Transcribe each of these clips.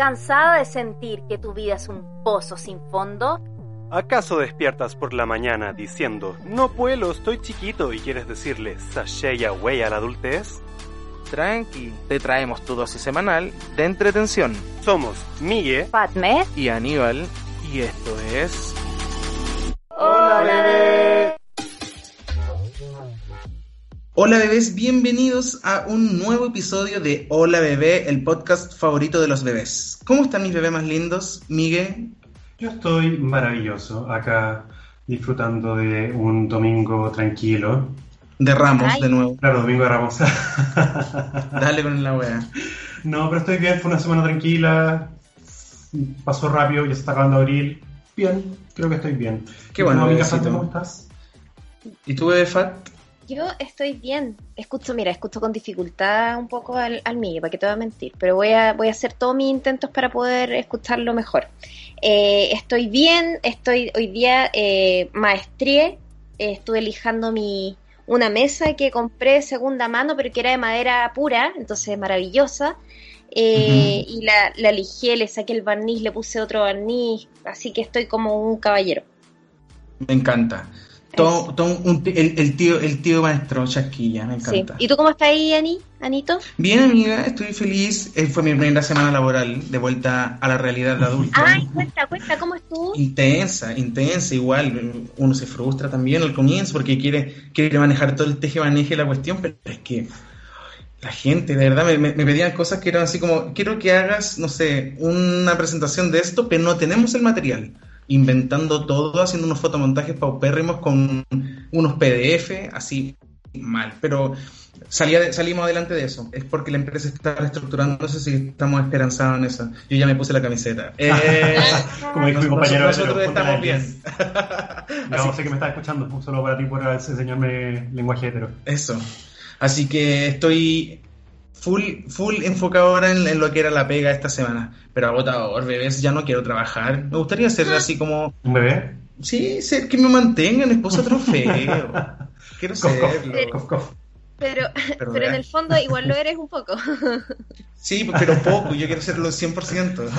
¿Cansada de sentir que tu vida es un pozo sin fondo? ¿Acaso despiertas por la mañana diciendo, no vuelo, estoy chiquito y quieres decirle sashay away a la adultez? Tranqui, te traemos tu dosis semanal de entretención. Somos Migue Fatme. y Aníbal y esto es... Hola, bebé. Hola bebés, bienvenidos a un nuevo episodio de Hola Bebé, el podcast favorito de los bebés. ¿Cómo están mis bebés más lindos? Miguel, Yo estoy maravilloso acá disfrutando de un domingo tranquilo. de Ramos Ay. de nuevo. Claro, domingo de Ramos. Dale con la wea. no, pero estoy bien, fue una semana tranquila. Pasó rápido, ya se está acabando abril. Bien, creo que estoy bien. Qué ¿Y bueno, ¿Cómo estás? ¿Y tú bebé Fat? Yo estoy bien. Escucho, mira, escucho con dificultad un poco al, al mío, para que te voy a mentir, pero voy a, voy a hacer todos mis intentos para poder escucharlo mejor. Eh, estoy bien, estoy hoy día eh, maestrié, eh, estuve lijando mi una mesa que compré segunda mano, pero que era de madera pura, entonces maravillosa. Eh, Y la, la lijé, le saqué el barniz, le puse otro barniz, así que estoy como un caballero. Me encanta. Todo, todo un el, el tío, el tío maestro Chasquilla, me Sí. encanta. ¿Y tú cómo estás ahí, Ani? Anito? Bien amiga, estoy feliz. Eh, Fue mi primera semana laboral de vuelta a la realidad de adulto. Ay, cuenta, cuenta, ¿cómo estuvo? Intensa, intensa, igual. Uno se frustra también al comienzo porque quiere, quiere manejar todo el teje maneje la cuestión, pero es que la gente, de verdad, me, me- me pedían cosas que eran así como, quiero que hagas, no sé, una presentación de esto, pero no tenemos el material. Inventando todo, haciendo unos fotomontajes paupérrimos con unos PDF, así mal. Pero salía de- salimos adelante de eso. Es porque la empresa está reestructurándose y estamos esperanzados en eso. Yo ya me puse la camiseta. Eh, Como dijo mi compañero, nosotros estamos bien. No, sé que me estás escuchando, un solo para ti por enseñarme lenguaje hetero. Eso. Así que estoy full, full enfocado ahora en, en lo que era la pega esta semana. Pero agotador, bebés, ya no quiero trabajar. Me gustaría ser así como, ¿Un bebé? sí, ser que me mantengan esposa trofeo. Quiero serlo. cof, cof. Pero, Pero pero en el fondo igual lo eres un poco. Sí, pero poco, yo quiero serlo 100%.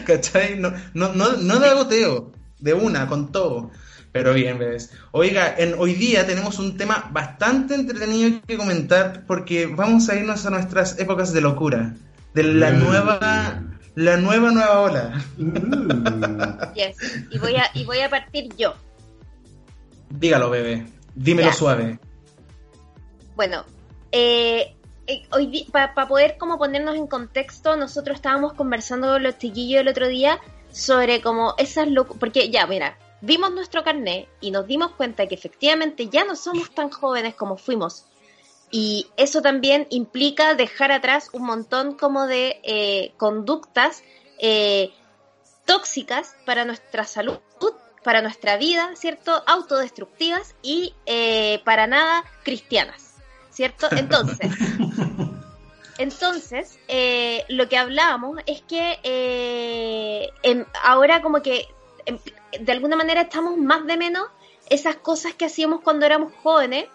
¿Cachai? No, no, no, no de agoteo, de una, con todo. Pero bien, bebés. Oiga, en, hoy día tenemos un tema bastante entretenido que comentar porque vamos a irnos a nuestras épocas de locura. De la Mm. nueva, la nueva, nueva ola. Uh. Yes. Y voy a, y voy a partir yo. Dígalo, bebé. Dímelo Ya. suave. Bueno, eh, eh, hoy para poder como ponernos en contexto, nosotros estábamos conversando con los chiquillos el otro día sobre como esas locuras, porque ya, mira, vimos nuestro carnet y nos dimos cuenta que efectivamente ya no somos tan jóvenes como fuimos. Y eso también implica dejar atrás un montón como de eh, conductas eh, tóxicas para nuestra salud, para nuestra vida, ¿cierto? Autodestructivas y eh, para nada cristianas, ¿cierto? Entonces, entonces lo que hablábamos es que ahora como que em, de alguna manera estamos más de menos esas cosas que hacíamos cuando éramos jóvenes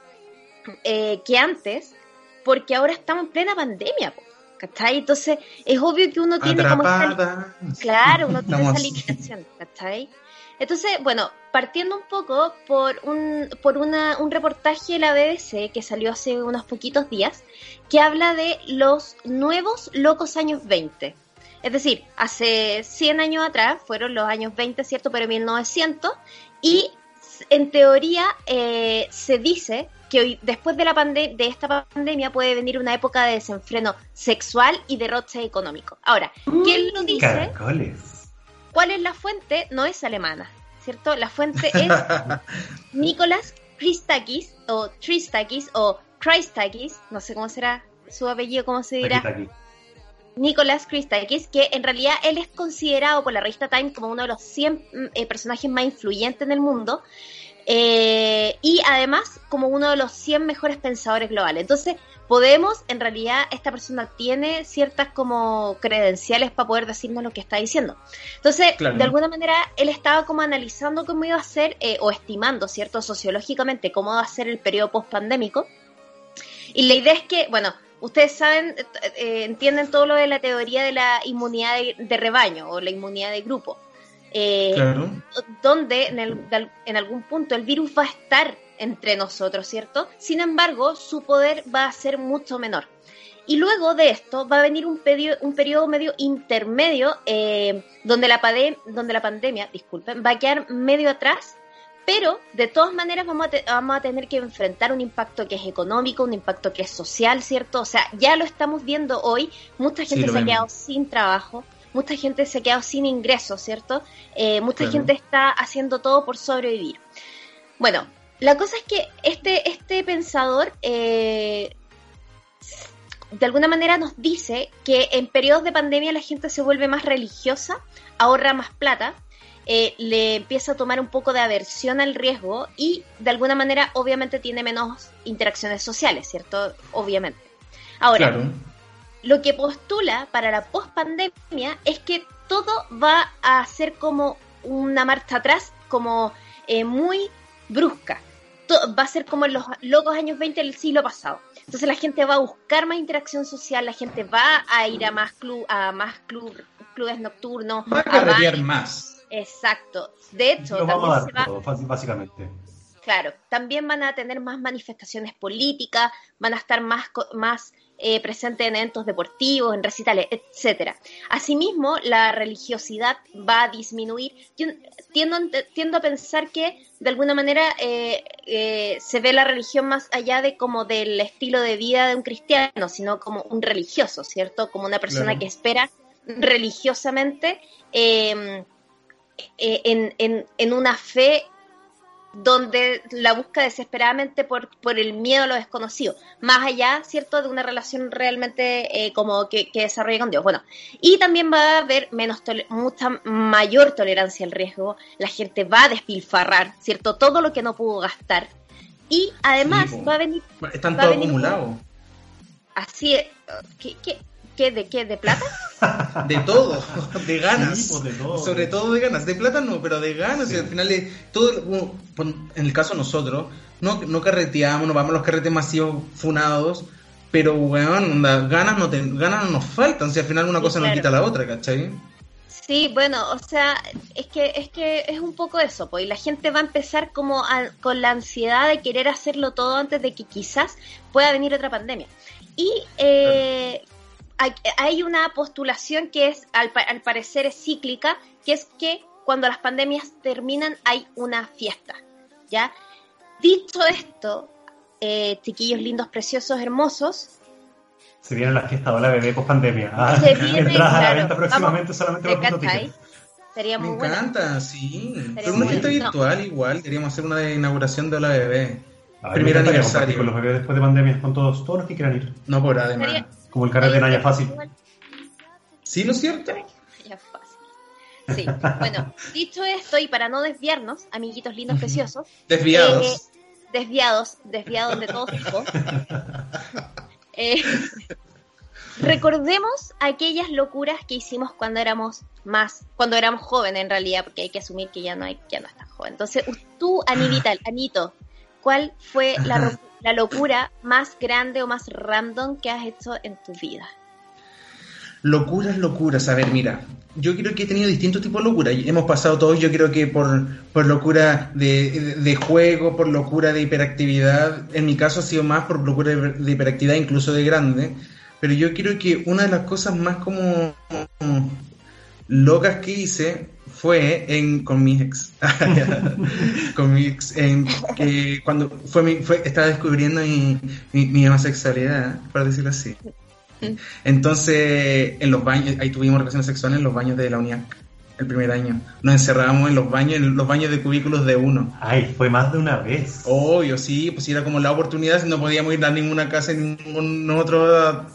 eh, que antes, porque ahora estamos en plena pandemia, ¿cachai? Entonces es obvio que uno tiene como Atrapada. Claro, uno tiene esa limitación, ¿cachai? Entonces, bueno, partiendo un poco por un, por una, un reportaje de la BBC que salió hace unos poquitos días, que habla de los nuevos locos años 20. Es decir, hace 100 años atrás, fueron los años 20, ¿cierto? Pero 1900, y en teoría eh, se dice que hoy, después de, la pande- de esta pandemia puede venir una época de desenfreno sexual y derroche económico. Ahora, ¿quién lo dice? Caracoles. ¿Cuál es la fuente? No es alemana, ¿cierto? La fuente es Nicolás Christakis o Tristakis o Christakis, no sé cómo será su apellido, cómo se Aquí dirá. está aquí. Nicolás Christakis, que en realidad él es considerado por la revista Time como uno de los 100 mm, eh, personajes más influyentes en el mundo. eh, y además como uno de los 100 mejores pensadores globales. Entonces, podemos, en realidad, esta persona tiene ciertas como credenciales para poder decirnos lo que está diciendo. Entonces, Claro. de alguna manera, él estaba como analizando cómo iba a ser, eh, o estimando, ¿cierto?, sociológicamente, cómo va a ser el periodo post-pandémico. Y la idea es que, bueno, ustedes saben, eh, eh, entienden todo lo de la teoría de la inmunidad de, de rebaño o la inmunidad de grupo. Eh, Claro. donde en, el- en algún punto el virus va a estar entre nosotros, ¿cierto? Sin embargo, su poder va a ser mucho menor. Y luego de esto va a venir un, pedio- un periodo medio intermedio eh, donde, la pade- donde la pandemia, disculpen, va a quedar medio atrás, pero de todas maneras vamos a, te- vamos a tener que enfrentar un impacto que es económico, un impacto que es social, ¿cierto? O sea, ya lo estamos viendo hoy, mucha gente se ha quedado sin trabajo, mucha gente se ha quedado sin ingresos, ¿cierto? Eh, mucha Claro. gente está haciendo todo por sobrevivir. Bueno, la cosa es que este, este pensador eh, de alguna manera nos dice que en periodos de pandemia la gente se vuelve más religiosa, ahorra más plata, eh, le empieza a tomar un poco de aversión al riesgo y de alguna manera obviamente tiene menos interacciones sociales, ¿cierto? Obviamente. Ahora, Claro. lo que postula para la pospandemia es que todo va a ser como una marcha atrás, como eh, muy brusca. Va a ser como en los locos años 20 del siglo pasado. Entonces la gente va a buscar más interacción social, la gente va a ir a más club, a más club, clubes nocturnos, Va a a más. Exacto. De hecho, Lo vamos también a se va, todo, básicamente. Claro, también van a tener más manifestaciones políticas, van a estar más, más eh, presentes en eventos deportivos, en recitales, etcétera. Asimismo, la religiosidad va a disminuir. Yo tiendo, tiendo a pensar que de alguna manera eh, eh, se ve la religión más allá de como del estilo de vida de un cristiano, sino como un religioso, ¿cierto? Como una persona Claro. que espera religiosamente eh, en, en, en una fe donde la busca desesperadamente por, por el miedo a lo desconocido, más allá, ¿cierto?, de una relación realmente eh, como que, que desarrolle con Dios. Bueno, y también va a haber menos tole- mucha mayor tolerancia al riesgo, la gente va a despilfarrar, ¿cierto?, todo lo que no pudo gastar. Y además Sí, va a venir Están todo acumulado. así, eh, ¿qué, qué, qué, de qué? ¿De plata? De todo, de ganas. Sí, pues, de todo. Sobre todo de ganas. De plata no, pero de ganas. Sí. Y al final, todo, bueno, en el caso de nosotros, no, no carreteamos, no vamos a los carretes masivos funados, pero, weón, onda, ganas, no te- ganas no nos faltan. Si al final una Sí, cosa claro. quita la otra, ¿cachai? Sí, bueno, o sea, es que es que es un poco eso, pues, y la gente va a empezar como a- con la ansiedad de querer hacerlo todo antes de que quizás pueda venir otra pandemia. Y eh, hay, hay una postulación que es, al, pa- al parecer, es cíclica, que es que cuando las pandemias terminan hay una fiesta, ¿ya? Dicho esto, eh, chiquillos lindos, preciosos, hermosos, Se viene la fiesta de la bebé post pandemia. Ah, Se viene, entradas a la claro. venta próximamente Vamos, solamente ¿te por punto ticket. Sería Me muy bueno. encanta, sí. Pero muy una fiesta virtual igual, deberíamos hacer una inauguración de la bebé. Primer me aniversario. Con los bebés después de pandemia, con todos, todos los que quieran ir. No por además. Sería- Como el carrete de Naya Fácil. Igual. ¿Sí, lo cierto? Ya fácil. Sí, bueno, dicho esto, y para no desviarnos, amiguitos lindos, preciosos, Desviados. Eh, desviados, desviados de todo tipo, eh, recordemos aquellas locuras que hicimos cuando éramos más, cuando éramos jóvenes en realidad, porque hay que asumir que ya no hay, ya no estás joven. Entonces, tú, Anita, Anito, ¿cuál fue la, locura más grande o más random que has hecho en tu vida? Locuras, locuras. A ver, mira, yo creo que he tenido distintos tipos de locuras. Hemos pasado todos, yo creo que por, por locura de, de- de juego, por locura de hiperactividad. En mi caso ha sido más por locura de, de hiperactividad, incluso de grande. Pero yo creo que una de las cosas más como locas que hice fue en con mi ex. con mi ex, en, que cuando fue mi, fue, estaba descubriendo mi, mi, mi homosexualidad, para decirlo así. Entonces, en los baños, ahí tuvimos relaciones sexuales en los baños de la UNIAC, el primer año. Nos encerrábamos en los baños, en los baños de cubículos de uno. Ay, fue más de una vez. Obvio, sí, pues era como la oportunidad, no podíamos ir a ninguna casa, en ningún otro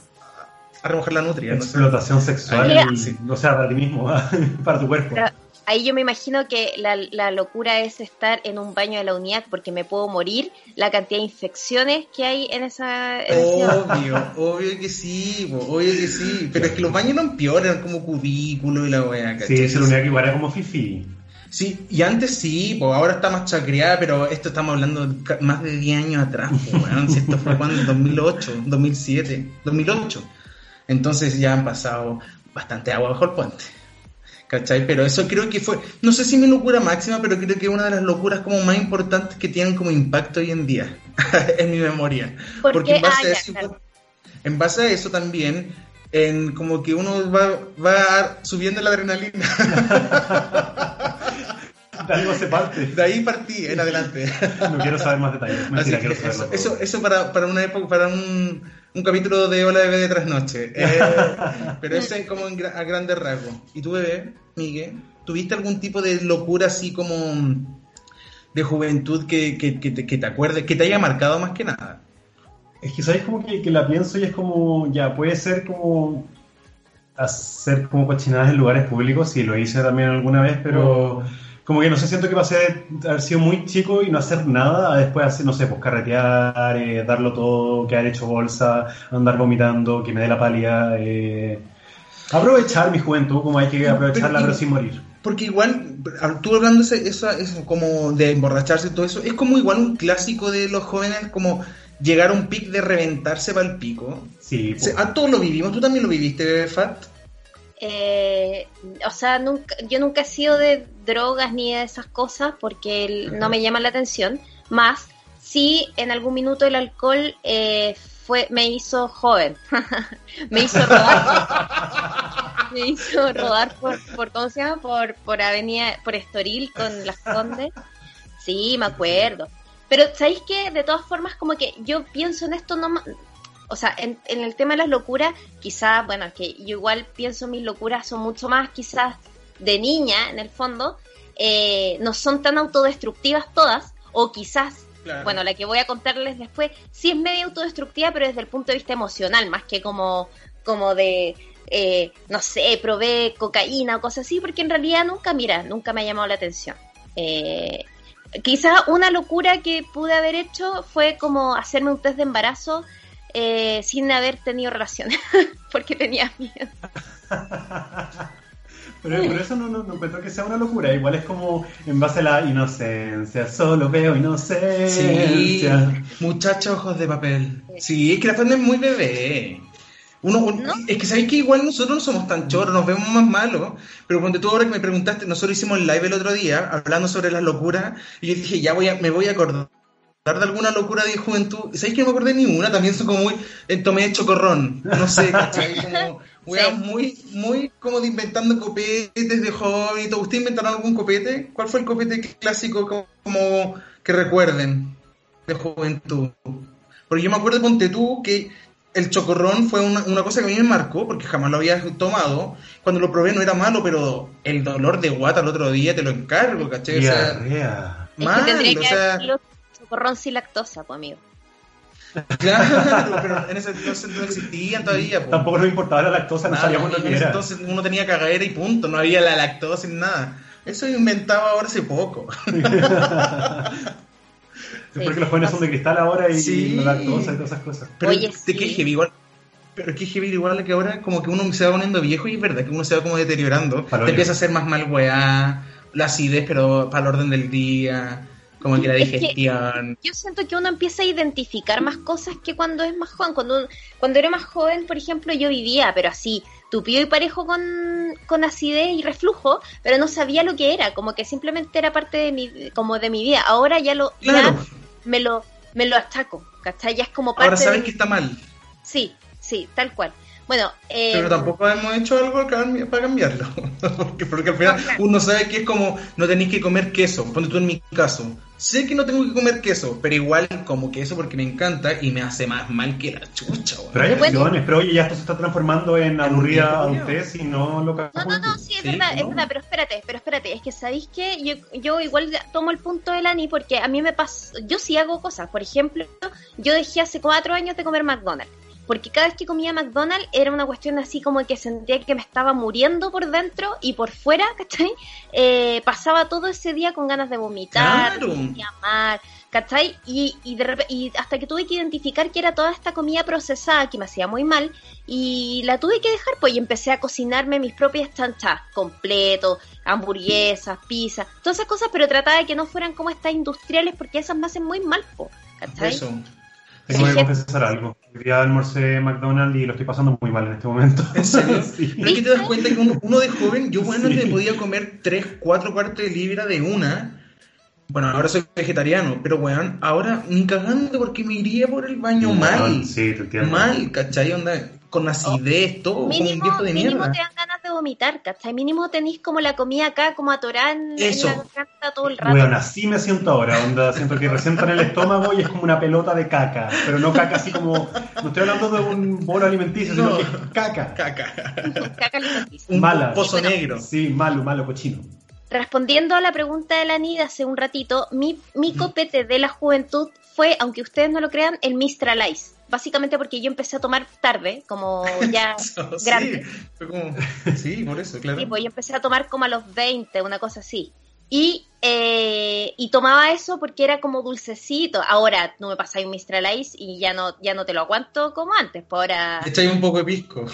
a remojar la nutria. no sé. Explotación sexual, sí. o sea, para ti mismo, para tu cuerpo. Pero ahí yo me imagino que la, la locura es estar en un baño de la UNIAC porque me puedo morir, la cantidad de infecciones que hay en esa... en Obvio, obvio que sí, obvio que sí. Pero es que los baños no empeoran como cubículo y la weá. Sí, es la unidad que igual era como fifi. Sí, y antes sí, pues ahora está más chacreada, pero esto estamos hablando más de 10 años atrás, pues, weón. Si esto fue cuando, 2008, 2007, 2008. Entonces ya han pasado bastante agua bajo el puente. ¿Cachai? Pero eso creo que fue, no sé si mi locura máxima, pero creo que es una de las locuras como más importantes que tienen como impacto hoy en día, en mi memoria. ¿Por Porque en base, Ah, eso, claro. en base a eso también, en como que uno va, va subiendo la adrenalina. De algo se parte. De ahí partí en adelante. No quiero saber más detalles. Mentira, quiero eso, eso, eso para, para una época, para un, un capítulo de Hola Bebé de Trasnoche. Eh, pero ese es como en a grandes rasgos. ¿Y tú, bebé, Miguel? ¿Tuviste algún tipo de locura así como de juventud que, que, que te, que te acuerdes, que te haya marcado más que nada? Es que sabes como que, que la pienso y es como, ya, puede ser como hacer como cochinadas en lugares públicos, y lo hice también alguna vez, pero como que no sé, siento que pasé de haber sido muy chico y no hacer nada, a después hacer, no sé, pues carretear, eh, darlo todo, quedar hecho bolsa, andar vomitando, que me dé la pálida, eh, aprovechar mi juventud, como hay que aprovecharla, Pero- pero sin morir. Porque igual, tú hablando esa, eso como de emborracharse y todo eso, es como igual un clásico de los jóvenes, como llegar a un pic de reventarse para el pico. Sí, O sea, a todos lo vivimos, tú también lo viviste, Fat. Eh, o sea, nunca, yo nunca he sido de drogas ni de esas cosas porque el- no me llaman la atención. Más, sí, en algún minuto el alcohol eh, fue me hizo joven. me hizo rodar. me hizo rodar por, por, ¿cómo se llama? Por, por Avenida, por Estoril con las Condes. Sí, me acuerdo. Pero, ¿sabéis qué? De todas formas, como que yo pienso en esto no o sea, en, en el tema de las locuras, quizás, bueno, que yo igual pienso mis locuras son mucho más quizás de niña, en el fondo, eh, no son tan autodestructivas todas, o quizás, bueno, la que voy a contarles después, sí es medio autodestructiva, pero desde el punto de vista emocional, más que como, como de, eh, no sé, probé cocaína o cosas así, porque en realidad nunca, mira, nunca me ha llamado la atención. Eh, quizás una locura que pude haber hecho fue como hacerme un test de embarazo eh, sin haber tenido relaciones, porque tenía miedo. Pero, pero eso no, no, no encuentro que sea una locura. Igual es como en base a la inocencia. Solo veo Sí, inocencia. muchacha ojos de papel. Sí, es que la Fernanda es muy bebé. Uno, un- ¿No? Es que sabéis que igual nosotros no somos tan choros, nos vemos más malos. Pero cuando tú ahora que me preguntaste, nosotros hicimos el live el otro día hablando sobre las locuras. Y yo dije, ya voy a, me voy a acordar de alguna locura de juventud. ¿Sabéis que no me acordé de ninguna? También son como muy. eh, tomé chocorrón. No sé, ¿cachai? Como. weas muy, muy como de inventando copetes de joven y todo. ¿Ustedes inventaron algún copete? ¿Cuál fue el copete clásico como, como que recuerden de juventud? Porque yo me acuerdo, ponte tú, que el chocorrón fue una, una cosa que a mí me marcó, porque jamás lo había tomado. Cuando lo probé no era malo, pero el dolor de guata el otro día te lo encargo, ¿cachai? O sea, Diarrea. Es mal, que tendría o sea, haber socorrón sin lactosa, pues amigo. claro, pero en ese entonces no existían todavía. po. Tampoco nos importaba la lactosa, no Nada, sabíamos lo en que era. entonces uno tenía cagadera y punto, no había la lactosa ni nada. Eso inventaba ahora hace poco. Es porque los jóvenes son de cristal ahora y Sí. la lactosa y todas esas cosas. Pero Oye, de sí. qué heavy igual. Pero qué heavy igual que ahora como que uno se va poniendo viejo y es verdad que uno se va como deteriorando. Te empieza a hacer más mal weá, la acidez, pero para el orden del día, como que la Es que- digestión. Yo siento que uno empieza a identificar más cosas que cuando es más joven. Cuando, cuando era más joven, por ejemplo, yo vivía, pero así, tupido y parejo con, con acidez y reflujo, pero no sabía lo que era, como que simplemente era parte de mi, como de mi vida. Ahora ya lo, ya me lo, me lo achaco, ¿cachai? Ya es como parte ahora sabes de que mi- está mal, Sí, sí, tal cual. Bueno, eh, pero tampoco hemos hecho algo para cambiarlo. porque, porque al final uno sabe que es como no tenéis que comer queso. Ponte tú en mi caso. Sé que no tengo que comer queso, pero igual como queso porque me encanta y me hace más mal que la chucha. weón. Pero hay opciones, pero oye, ya esto se está transformando en aburrida adultez y no loca. No, no, no, sí, es Sí, verdad, es verdad, pero espérate, pero espérate, es que sabéis que yo, yo igual tomo el punto de Lani porque a mí me pasa, yo sí hago cosas, por ejemplo, yo dejé hace cuatro años de comer McDonald's porque cada vez que comía McDonald's era una cuestión así como que sentía que me estaba muriendo por dentro y por fuera, ¿cachai? Eh, pasaba todo ese día con ganas de vomitar, Claro. de llamar, ¿cachai? Y, y, de repe- y hasta que tuve que identificar que era toda esta comida procesada que me hacía muy mal y la tuve que dejar, pues y empecé a cocinarme mis propias chanchas, completo, hamburguesas, pizza, todas esas cosas, pero trataba de que no fueran como estas industriales porque esas me hacen muy mal, po, ¿cachai? Eso. Tengo que confesar algo. Hoy día almorcé McDonald's y lo estoy pasando muy mal en este momento. ¿En serio? Sí. Pero es que te das cuenta que uno, uno de joven, yo bueno, antes me podía comer 3, 4 cuartos de libra de una. Bueno, ahora soy vegetariano, pero weón, ahora ni cagando porque me iría por el baño mal. Sí, te entiendo. Mal, ¿cachai? Onda, con acidez, todo, como un Mínimo, viejo de mínimo mierda. te dan ganas de vomitar, ¿cachai? Mínimo tenéis como la comida acá, como atorada en, en Eso. la garganta todo el rato. Bueno, así me siento ahora, onda, siento que recién está en el estómago y es como una pelota de caca, pero no caca así como, no estoy hablando de un bolo alimenticio, sino No. que es caca. Caca. Caca alimenticia. Un Mala. pozo Bueno. negro. Sí, malo, malo, cochino. Respondiendo a la pregunta de la Nida hace un ratito, mi, mi copete de la juventud fue, aunque ustedes no lo crean, el Mistral Ice. Básicamente porque yo empecé a tomar tarde, como ya Sí, grande. fue como, sí, por eso, claro. Sí, pues yo empecé a tomar como a los 20, una cosa así. Y, eh, y tomaba eso porque era como dulcecito. Ahora no me pasáis un Mistral Ice y ya no, ya no te lo aguanto como antes. Pues ahora. Echáis un poco de pisco.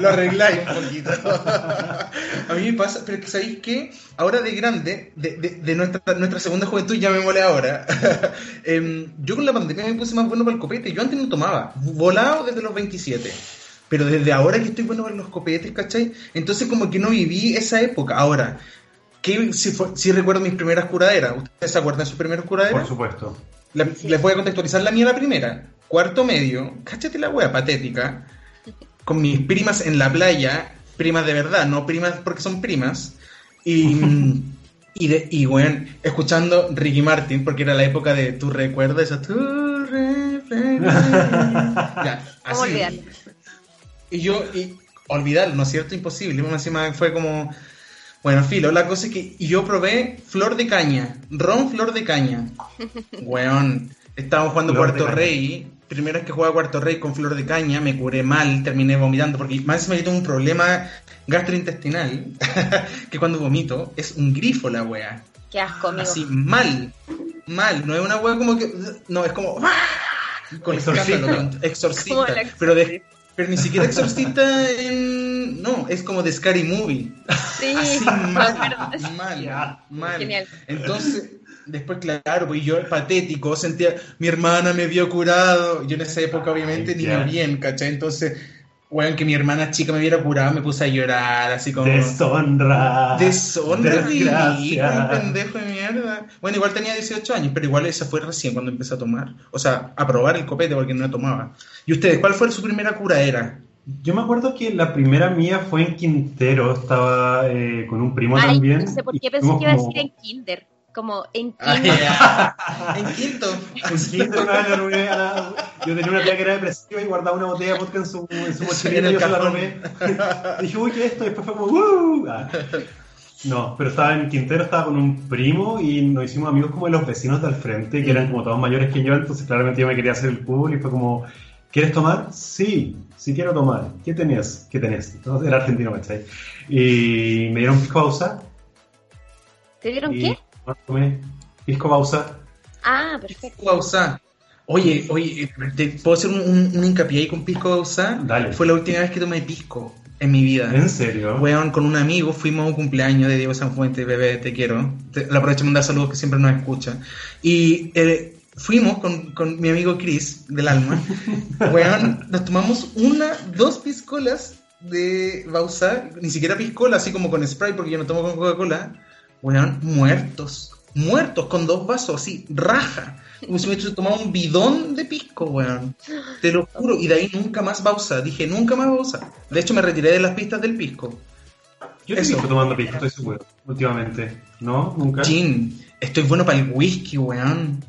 lo arregláis un poquito. a mí me pasa, pero es que sabéis que ahora de grande, de, de- de nuestra, nuestra segunda juventud, ya me mole ahora. Em, yo con la pandemia me puse más bueno para el copete. Yo antes no tomaba, volado desde los 27. Pero desde ahora que estoy bueno para los copetes, ¿cachai? Entonces como que no viví esa época. Ahora, ¿qué, si, fue- si recuerdo mis primeras curaderas. ¿Ustedes se acuerdan de sus primeras curaderas? Por supuesto. La- Sí. Les voy a contextualizar la mía la primera. Cuarto medio, cáchate la wea patética. Con mis primas en la playa, primas de verdad, no primas porque son primas. Y, y, de, y weón, escuchando Ricky Martin, porque era la época de tu recuerdo, esa tu reflexión. Ya, ¿Cómo así. Y yo, y olvidarlo, ¿no es cierto? Imposible. Más Encima fue como. Bueno, filo, la cosa es que y yo probé flor de caña, ron flor de caña. Weón, estábamos jugando Flor caña. Rey. Primera vez que jugaba Cuarto Rey con flor de caña, me curé mal, terminé vomitando, porque más encima yo tengo un problema gastrointestinal, que cuando vomito es un grifo la wea. Qué asco, amigo. Así, mal, mal, no es una wea como que. No, es como. ¡ah! Con Exorcista. escándalo, exorcista. El pero, de, pero ni siquiera exorcista en. No, es como de Scary Movie. Sí, Así mal, mal, Ya. mal. Genial. Entonces, después, claro, pues yo patético, sentía, mi hermana me vio curado. Yo en esa época, obviamente, Ay, ni me bien, ¿cachai? Entonces, weón, que mi hermana chica me viera curado, me puse a llorar, así como. Deshonra. Deshonra, ridículo, pendejo de mierda. Bueno, igual tenía 18 años, pero igual esa fue recién cuando empecé a tomar. O sea, a probar el copete porque no tomaba. ¿Y ustedes, cuál fue su primera curaera? Yo me acuerdo que la primera mía fue en Quintero, estaba eh, con un primo Ay, también. no sé por qué pensé que iba a como- decir en Kinder. Como en Ah, Kinder. ya. en quinto. En Quintero una vez le robé a la- Yo tenía una tía que era depresiva y guardaba una botella de vodka en su, en su mochilita en el y yo se la robé. Dije, uy, ¿qué es esto? Y después fue como, ¡uh! Ah. No, pero estaba en Quintero, estaba con un primo y nos hicimos amigos como de los vecinos del frente, que eran como todos mayores que yo, entonces claramente yo me quería hacer el cool y fue como, ¿quieres tomar? Sí, sí quiero tomar. ¿Qué tenías? ¿Qué tenés? Entonces, era argentino, ¿cachai? Y me dieron pisco bausa. ¿Te dieron y qué? tomé pisco bausa. Ah, perfecto. Bausa. Oye, oye, ¿te puedo hacer un, un- un hincapié ahí con pisco Bausa? Dale. Fue la última vez que tomé pisco en mi vida. ¿En serio? Weón, con un amigo fuimos a un cumpleaños de Diego Sanfuente, bebé, te quiero. Te, le aprovecho de mandar saludos que siempre nos escucha. Y eh, fuimos con, con mi amigo Chris, del alma. Weón, nos tomamos una, dos piscolas de Bausa, ni siquiera piscola, así como con Sprite, porque yo no tomo con Coca-Cola. Weón, muertos. Muertos, con dos vasos, así, raja. Como si me hubiese tomado un bidón de pisco, weón. Te lo juro. Y de ahí nunca más Bausa. Dije, nunca más Bausa. De hecho, me retiré de las pistas del pisco. Yo te visto tomando pisco, estoy seguro, últimamente. ¿No? ¿Nunca? Gin, estoy bueno para el whisky, weón.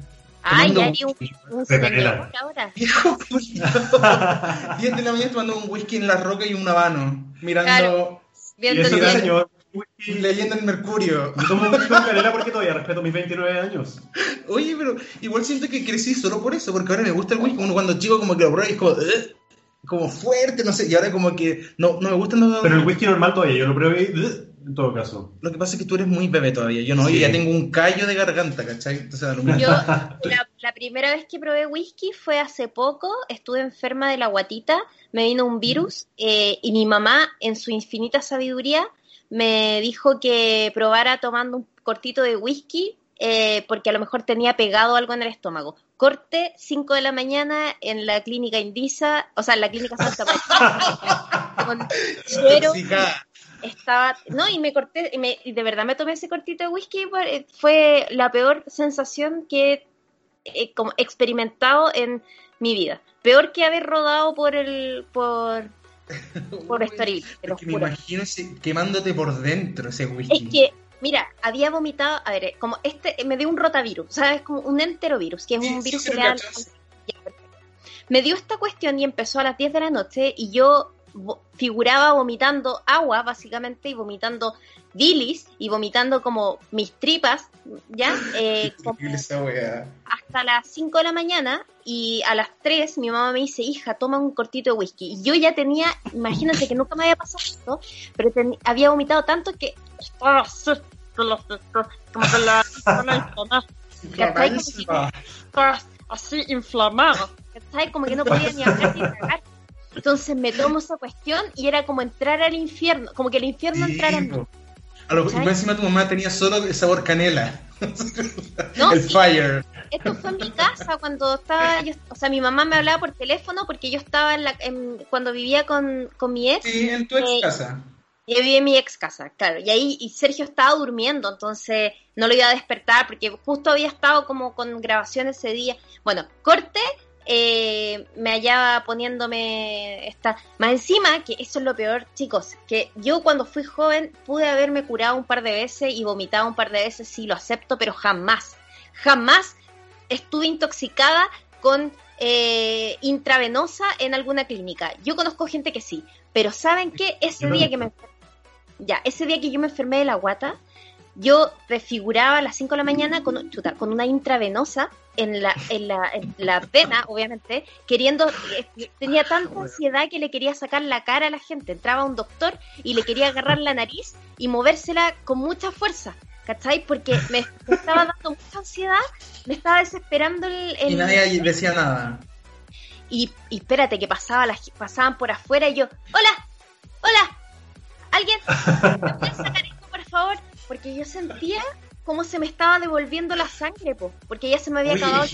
Ay, Tomando ya vi un, whisky. un De canela. ahora. Viejo culiao. 10 de la mañana tomando un whisky en la roca y un habano. Mirando. Claro. Y Viendo ese cielo. señor. Whisky. Leyendo el Mercurio. Yo tomo whisky con canela porque todavía respeto mis 29 años. Oye, pero igual siento que crecí solo por eso, porque ahora me gusta el whisky. Uno cuando chico como que lo prueba y es como, "Ugh", como fuerte, no sé, y ahora como que no, no me gusta. No, Pero el whisky normal todavía, yo lo pruebe y, en todo caso. Lo que pasa es que tú eres muy bebé todavía, yo no, Sí. yo ya tengo un callo de garganta, ¿cachai? Entonces, da lo. Yo, la, la primera vez que probé whisky fue hace poco, estuve enferma de la guatita, me vino un virus eh, y mi mamá, en su infinita sabiduría, me dijo que probara tomando un cortito de whisky eh, porque a lo mejor tenía pegado algo en el estómago. Corte, 5 de la mañana en la clínica Indisa, o sea, en la clínica Santa María, con suero, estaba no y me corté y, me- y de verdad me tomé ese cortito de whisky fue la peor sensación que he como experimentado en mi vida. Peor que haber rodado por el por por Es que me imagino ese- quemándote por dentro ese whisky. es que mira había vomitado a ver eh, como este eh, me dio un rotavirus sabes como un enterovirus que es Sí, un virus sí, que le da me dio esta cuestión y empezó a las 10 de la noche y yo figuraba vomitando agua básicamente y vomitando bilis y vomitando como mis tripas ya Eh, hasta las 5 de la mañana y a las 3 mi mamá me dice, hija, toma un cortito de whisky. Y yo ya tenía, imagínate que nunca me había pasado esto, pero ten- había vomitado tanto que estaba así, como la que estaba así inflamado, ¿cachai? Como que no podía ni hablar ni cagar. Entonces me tomo esa cuestión y era como entrar al infierno, como que el infierno entrara en mí. A lo, y ¿Cachai? más encima tu mamá tenía solo el sabor canela. No, el sí. fire. Esto fue en mi casa cuando estaba, yo, o sea, mi mamá me hablaba por teléfono porque yo estaba en la, en- cuando vivía con, con mi ex, Sí, en tu ex Eh, casa. yo vivía en mi ex casa, claro, y ahí y Sergio estaba durmiendo, entonces no lo iba a despertar porque justo había estado como con grabación ese día. Bueno, corte, eh, me hallaba poniéndome esta, más encima que eso es lo peor, chicos, que yo cuando fui joven pude haberme curado un par de veces y vomitado un par de veces, sí lo acepto, pero jamás, jamás estuve intoxicada con eh, intravenosa en alguna clínica. Yo conozco gente que sí, pero ¿saben qué? Ese día que me ya, ese día que yo me enfermé de la guata, yo desfiguraba a las 5 de la mañana con, chuta, con una intravenosa en la, en la, en la vena, obviamente, queriendo, eh, tenía tanta ansiedad que le quería sacar la cara a la gente. Entraba un doctor y le quería agarrar la nariz y movérsela con mucha fuerza. ¿Cachai? Porque me, me estaba dando mucha ansiedad, me estaba desesperando el... el- Y nadie decía nada. y, y espérate, que pasaba las, pasaban por afuera y yo, hola, hola, alguien, ¿me puede sacar esto, por favor? Porque yo sentía como se me estaba devolviendo la sangre, po, porque ya se me había Oye, acabado.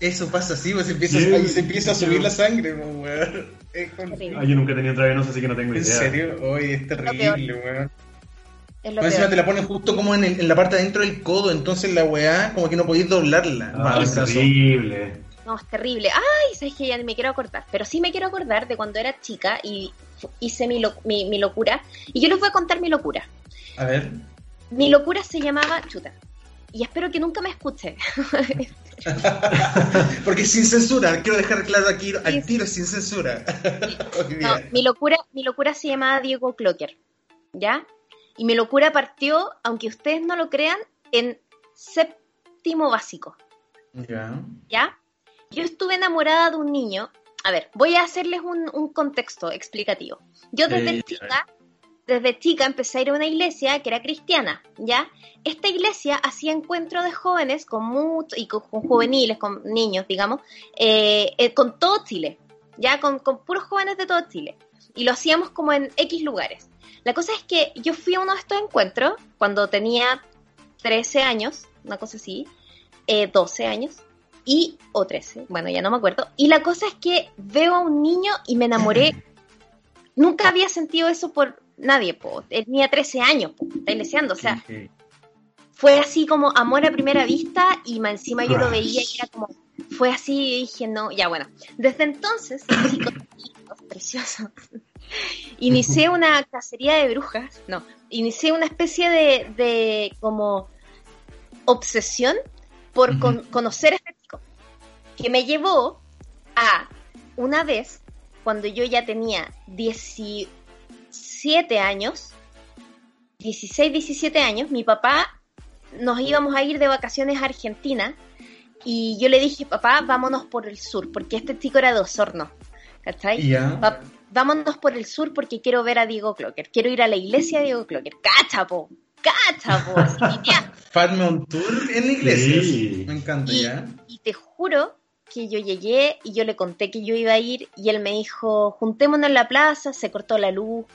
Eso pasa así, pues empieza, se empieza a subir la sangre, weón. Es con- Terrible. Ah, yo nunca he tenido intravenosa, así que no tengo ¿En idea. serio? Oye, es terrible, weón. Es lo Más encima peor. te la ponen justo como en, el- en la parte de adentro del codo, entonces la weá como que no podéis doblarla. Ah, es terrible. No, es terrible. Ay, sabes que ya ni me quiero acordar. Pero sí me quiero acordar de cuando era chica y hice mi, lo- mi, mi locura. Y yo les voy a contar mi locura. A ver. Mi locura se llamaba chuta. Y espero que nunca me escuche. Porque sin censura, quiero dejar claro aquí, al Sí. tiro sin censura. No, mi locura, mi locura se llamaba Diego Clocker, ¿ya? Y mi locura partió, aunque ustedes no lo crean, en séptimo básico, Ya. ¿ya? Yo estuve enamorada de un niño. A ver, voy a hacerles un, un contexto explicativo. Yo desde Eh, chica, desde chica empecé a ir a una iglesia que era cristiana, ¿ya? Esta iglesia hacía encuentros de jóvenes con mucho, y con, con juveniles, con niños, digamos, eh, eh, con todo Chile, ya con, con puros jóvenes de todo Chile. Y lo hacíamos como en X lugares. La cosa es que yo fui a uno de estos encuentros cuando tenía 13 años, una cosa así, eh, 12 años, y, o 13, bueno, ya no me acuerdo. Y la cosa es que veo a un niño y me enamoré. Nunca había sentido eso por nadie, po. tenía 13 años, po, o sea, fue así como amor a primera vista y más encima yo lo veía y era como, fue así y dije, no, ya bueno. Desde entonces, chicos, preciosos, inicié una cacería de brujas, no, inicié una especie de, de como obsesión por con- conocer a este chico, que me llevó a una vez, cuando yo ya tenía 17 años, 16, 17 años, mi papá nos íbamos a ir de vacaciones a Argentina y yo le dije, papá, vámonos por el sur, porque este chico era de Osorno, ¿cachai? Va- vámonos por el sur porque quiero ver a Diego Clocker, quiero ir a la iglesia de Diego Clocker, cachapo, cachapo, Fatme un tour en la iglesia. Sí. Me encanta, y, ya. y te juro que yo llegué y yo le conté que yo iba a ir y él me dijo, juntémonos en la plaza, se cortó la luz.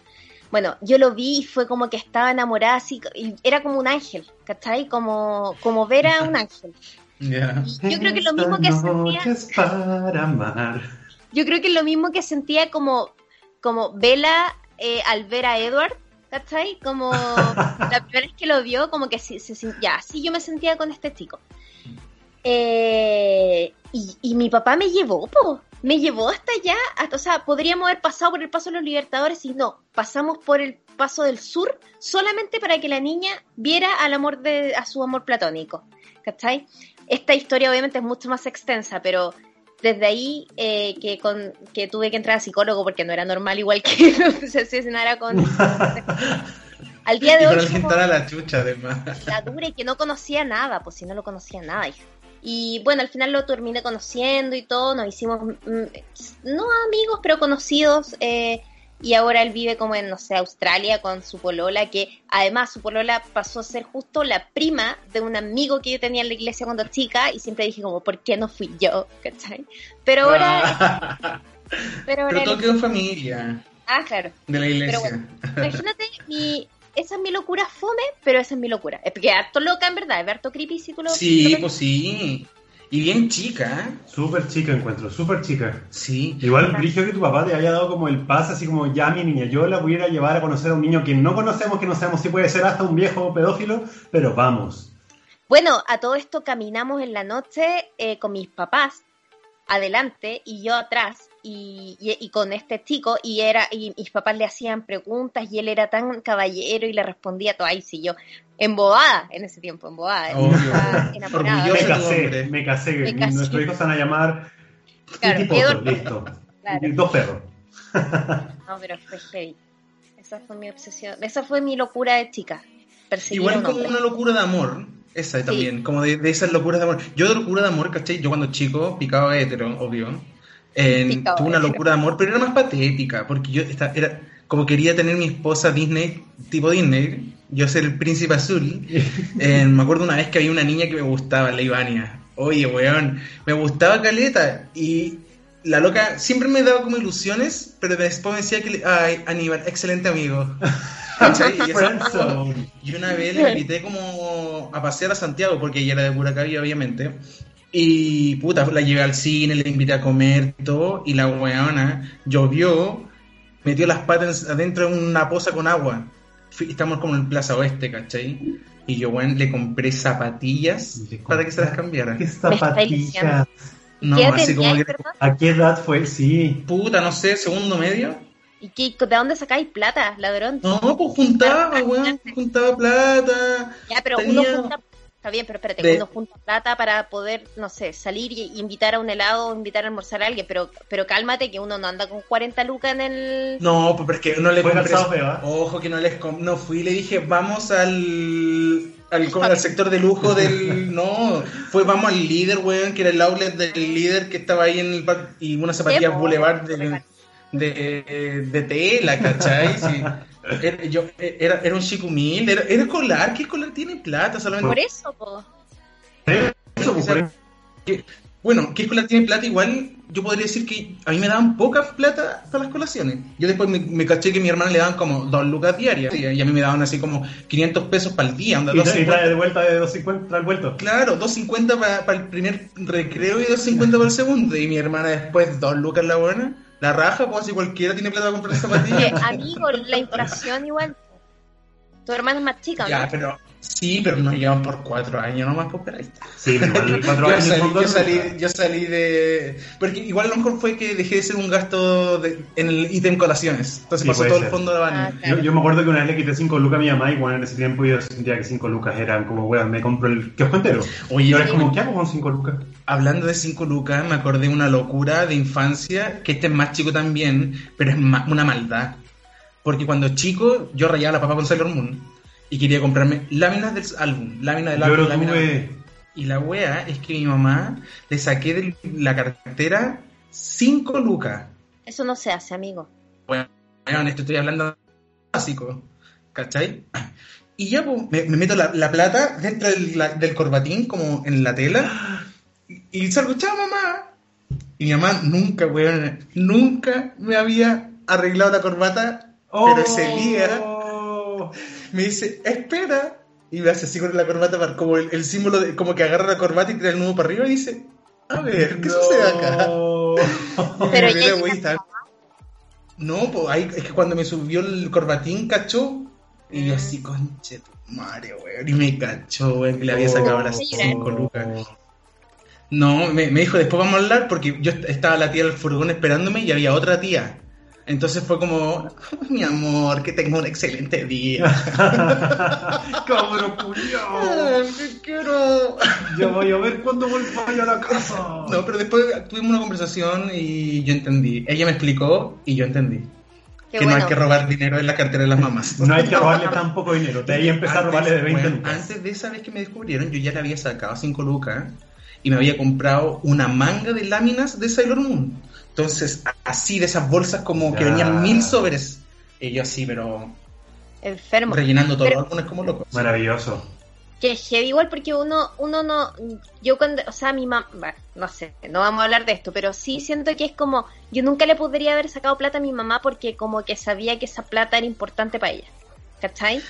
Bueno, yo lo vi y fue como que estaba enamorada así, y era como un ángel, ¿cachai? Como, como ver a un ángel. Yo creo que lo mismo que sentía, para amar. yo creo que lo mismo que sentía como, como Bella eh, al ver a Edward, ¿cachai? Como la primera vez que lo vio, como que se, se ya, así yo me sentía con este chico. Eh, y, y mi papá me llevó, po, me llevó hasta allá, hasta, o sea, podríamos haber pasado por el paso de los Libertadores y no, pasamos por el paso del sur solamente para que la niña viera al amor de, a su amor platónico, ¿cachai? Esta historia obviamente es mucho más extensa, pero desde ahí eh, que, con, que tuve que entrar a psicólogo porque no era normal igual que se asesinara con... Al día Y de con hoy como la chucha, además. la dura y que no conocía nada, pues si no lo conocía nada. hija. Y bueno, al final lo terminé conociendo y todo, nos hicimos, mm, no amigos, pero conocidos. eh, y ahora él vive como en, no sé, Australia con su polola, que además su polola pasó a ser justo la prima de un amigo que yo tenía en la iglesia cuando chica y siempre dije como, ¿por qué no fui yo? ¿Cachai? Pero ahora... pero ahora... Pero todo quedó en familia Ah, claro. de la iglesia. bueno. Imagínate, mi, esa es mi locura fome, pero esa es mi locura. Es que harto loca, en verdad, es harto creepy si tú lo Sí, lo- pues sí. Y bien chica, ¿eh? Súper chica encuentro, súper chica. Sí. Igual, Brigio, que tu papá te haya dado como el pase, así como ya mi niña, yo la voy a ir a llevar a conocer a un niño que no conocemos, que no sabemos si puede ser hasta un viejo pedófilo, pero vamos. Bueno, a todo esto caminamos en la noche eh, con mis papás adelante y yo atrás y, y- y con este chico y era y mis papás le hacían preguntas y él era tan caballero y le respondía todo ahí sí yo embobada en ese tiempo embobada Obvio. estaba enamorada. Me casé, me casé. Me casé. Nuestros hijos van a llamar Claro, Edward- listo. Claro. Dos perros. No, pero fue heavy. Esa fue mi obsesión. Esa fue mi locura de chica. Igual un como una locura de amor. Esa también, como de, de esas locuras de amor. Yo de locura de amor, ¿cachai? Yo cuando chico, picado hetero, obvio. Picado tuve una locura de amor, pero era más patética, porque yo esta- era como quería tener mi esposa Disney, tipo Disney, yo ser el príncipe azul. Eh, me acuerdo una vez que había una niña que me gustaba, la Ivania. Oye, weón, me gustaba Caleta. Y la loca siempre me daba como ilusiones, pero después me decía que, ay, Aníbal, excelente amigo. Y una vez le invité como a pasear a Santiago, porque ella era de Curacaví, obviamente. Y puta, la llevé al cine, le invité a comer, todo. Y la weona llovió, metió las patas adentro de una poza con agua. Estamos como en Plaza Oeste, ¿cachai? Y yo, weón, le compré zapatillas Le para que se las cambiara. ¿Qué zapatillas? No, ¿Qué edad así como que. ¿A qué edad fue? Sí. Puta, no sé, segundo medio. ¿Y qué, de dónde sacáis plata, ladrón? No, pues juntaba, weón, juntaba plata. ya, pero tenía- uno junta... Está bien, pero espérate, De- uno junta plata para poder, no sé, salir y invitar a un helado o invitar a almorzar a alguien, pero pero cálmate que uno no anda con 40 lucas en el... No, pues pero es que no le compré. feo, ¿ah? Ojo que no les com- no fui y le dije, vamos al al, como al sector de lujo del no, fue vamos al líder, weón, que era el outlet del líder que estaba ahí en el y unas zapatillas Boulevard de, de, de tela, ¿cachai? Sí. Era, yo, era, era un chico humilde, era, era escolar, ¿qué escolar tiene plata? Solamente Por eso, po. Eso, pues, por eso. que- bueno, ¿qué escolar tiene plata? Igual yo podría decir que a mí me daban poca plata para las colaciones. Yo después me, me caché que a mi hermana le daban como dos lucas diarias y a mí me daban así como 500 pesos para el día. onda, Y, tra- y 2.50. trae de vuelta de 250 trae el vuelto. Claro, 2.50 para el primer recreo y 2.50 para el segundo. Y mi hermana después, dos lucas la buena. La raja, pues si cualquiera tiene plata para comprar zapatillas. amigo, la inflación igual. Tu hermana es más chica, ¿o ya, ¿no? pero sí, pero nos llevan por cuatro años nomás, pues, pero ahí está. Sí, igual cuatro yo, años salí, yo, salí, yo salí de. Porque igual a lo mejor fue que dejé de ser un gasto de- en el ítem colaciones. Entonces Sí, pasó todo ser. el fondo de la Ah, claro. Yo, yo me acuerdo que una vez le quité 5 lucas a mi mamá y bueno, en ese tiempo yo sentía que 5 lucas eran como, weón, me compro el kiosco entero. Oye, y ahora es como, ¿qué hago con 5 lucas? Hablando de 5 lucas, me acordé de una locura de infancia, que este es más chico también, pero es ma- una maldad. Porque cuando chico, yo rayaba la papa con Sailor Moon. Y quería comprarme láminas del álbum, láminas del álbum, láminas- tuve. Y la wea es que mi mamá le saqué de la cartera 5 lucas. Eso no se hace, amigo. Bueno, en esto estoy hablando básico, ¿cachai? Y ya pues, me, me meto la, la plata dentro del, la- del corbatín, como en la tela, y, y salgo, chao mamá. Y mi mamá nunca, weón, nunca me había arreglado la corbata, pero ese día Oh. Me dice, espera. Y me hace así con la corbata, para- como el, el símbolo de, como que agarra la corbata y tira el nudo para arriba y dice, a ver, ¿qué No. sucede acá? Pero Y ya güey, está- No, pues ahí es que cuando me subió el corbatín, cachó. Y yo así, conche tu madre, weón. Y me cachó, weón, que le había sacado las Oh. 5 lucas. No, me, me dijo, después vamos a hablar porque yo est- estaba la tía del furgón esperándome y había otra tía. Entonces fue como, mi amor, que tenga un excelente día. Cabrón quiero. Ya voy a ver cuándo vuelva a la casa. No, pero después tuvimos una conversación y yo entendí. Ella me explicó y yo entendí. Qué que no bueno. hay que robar dinero en la cartera de las mamás. No hay que robarle tan poco dinero. De ahí empezar a Antes, robarle de 20 bueno, lucas. Antes de esa vez que me descubrieron, yo ya le había sacado 5 lucas y me había comprado una manga de láminas de Sailor Moon. Entonces, así de esas bolsas como que venían mil sobres. Y yo así, pero Enfermo. rellenando todo, Pero- algunas como loco. Maravilloso. Que heavy igual porque uno, uno no, yo cuando, o sea, mi mamá, no sé, no vamos a hablar de esto, pero sí siento que es como, yo nunca le podría haber sacado plata a mi mamá porque como que sabía que esa plata era importante para ella, ¿cachai?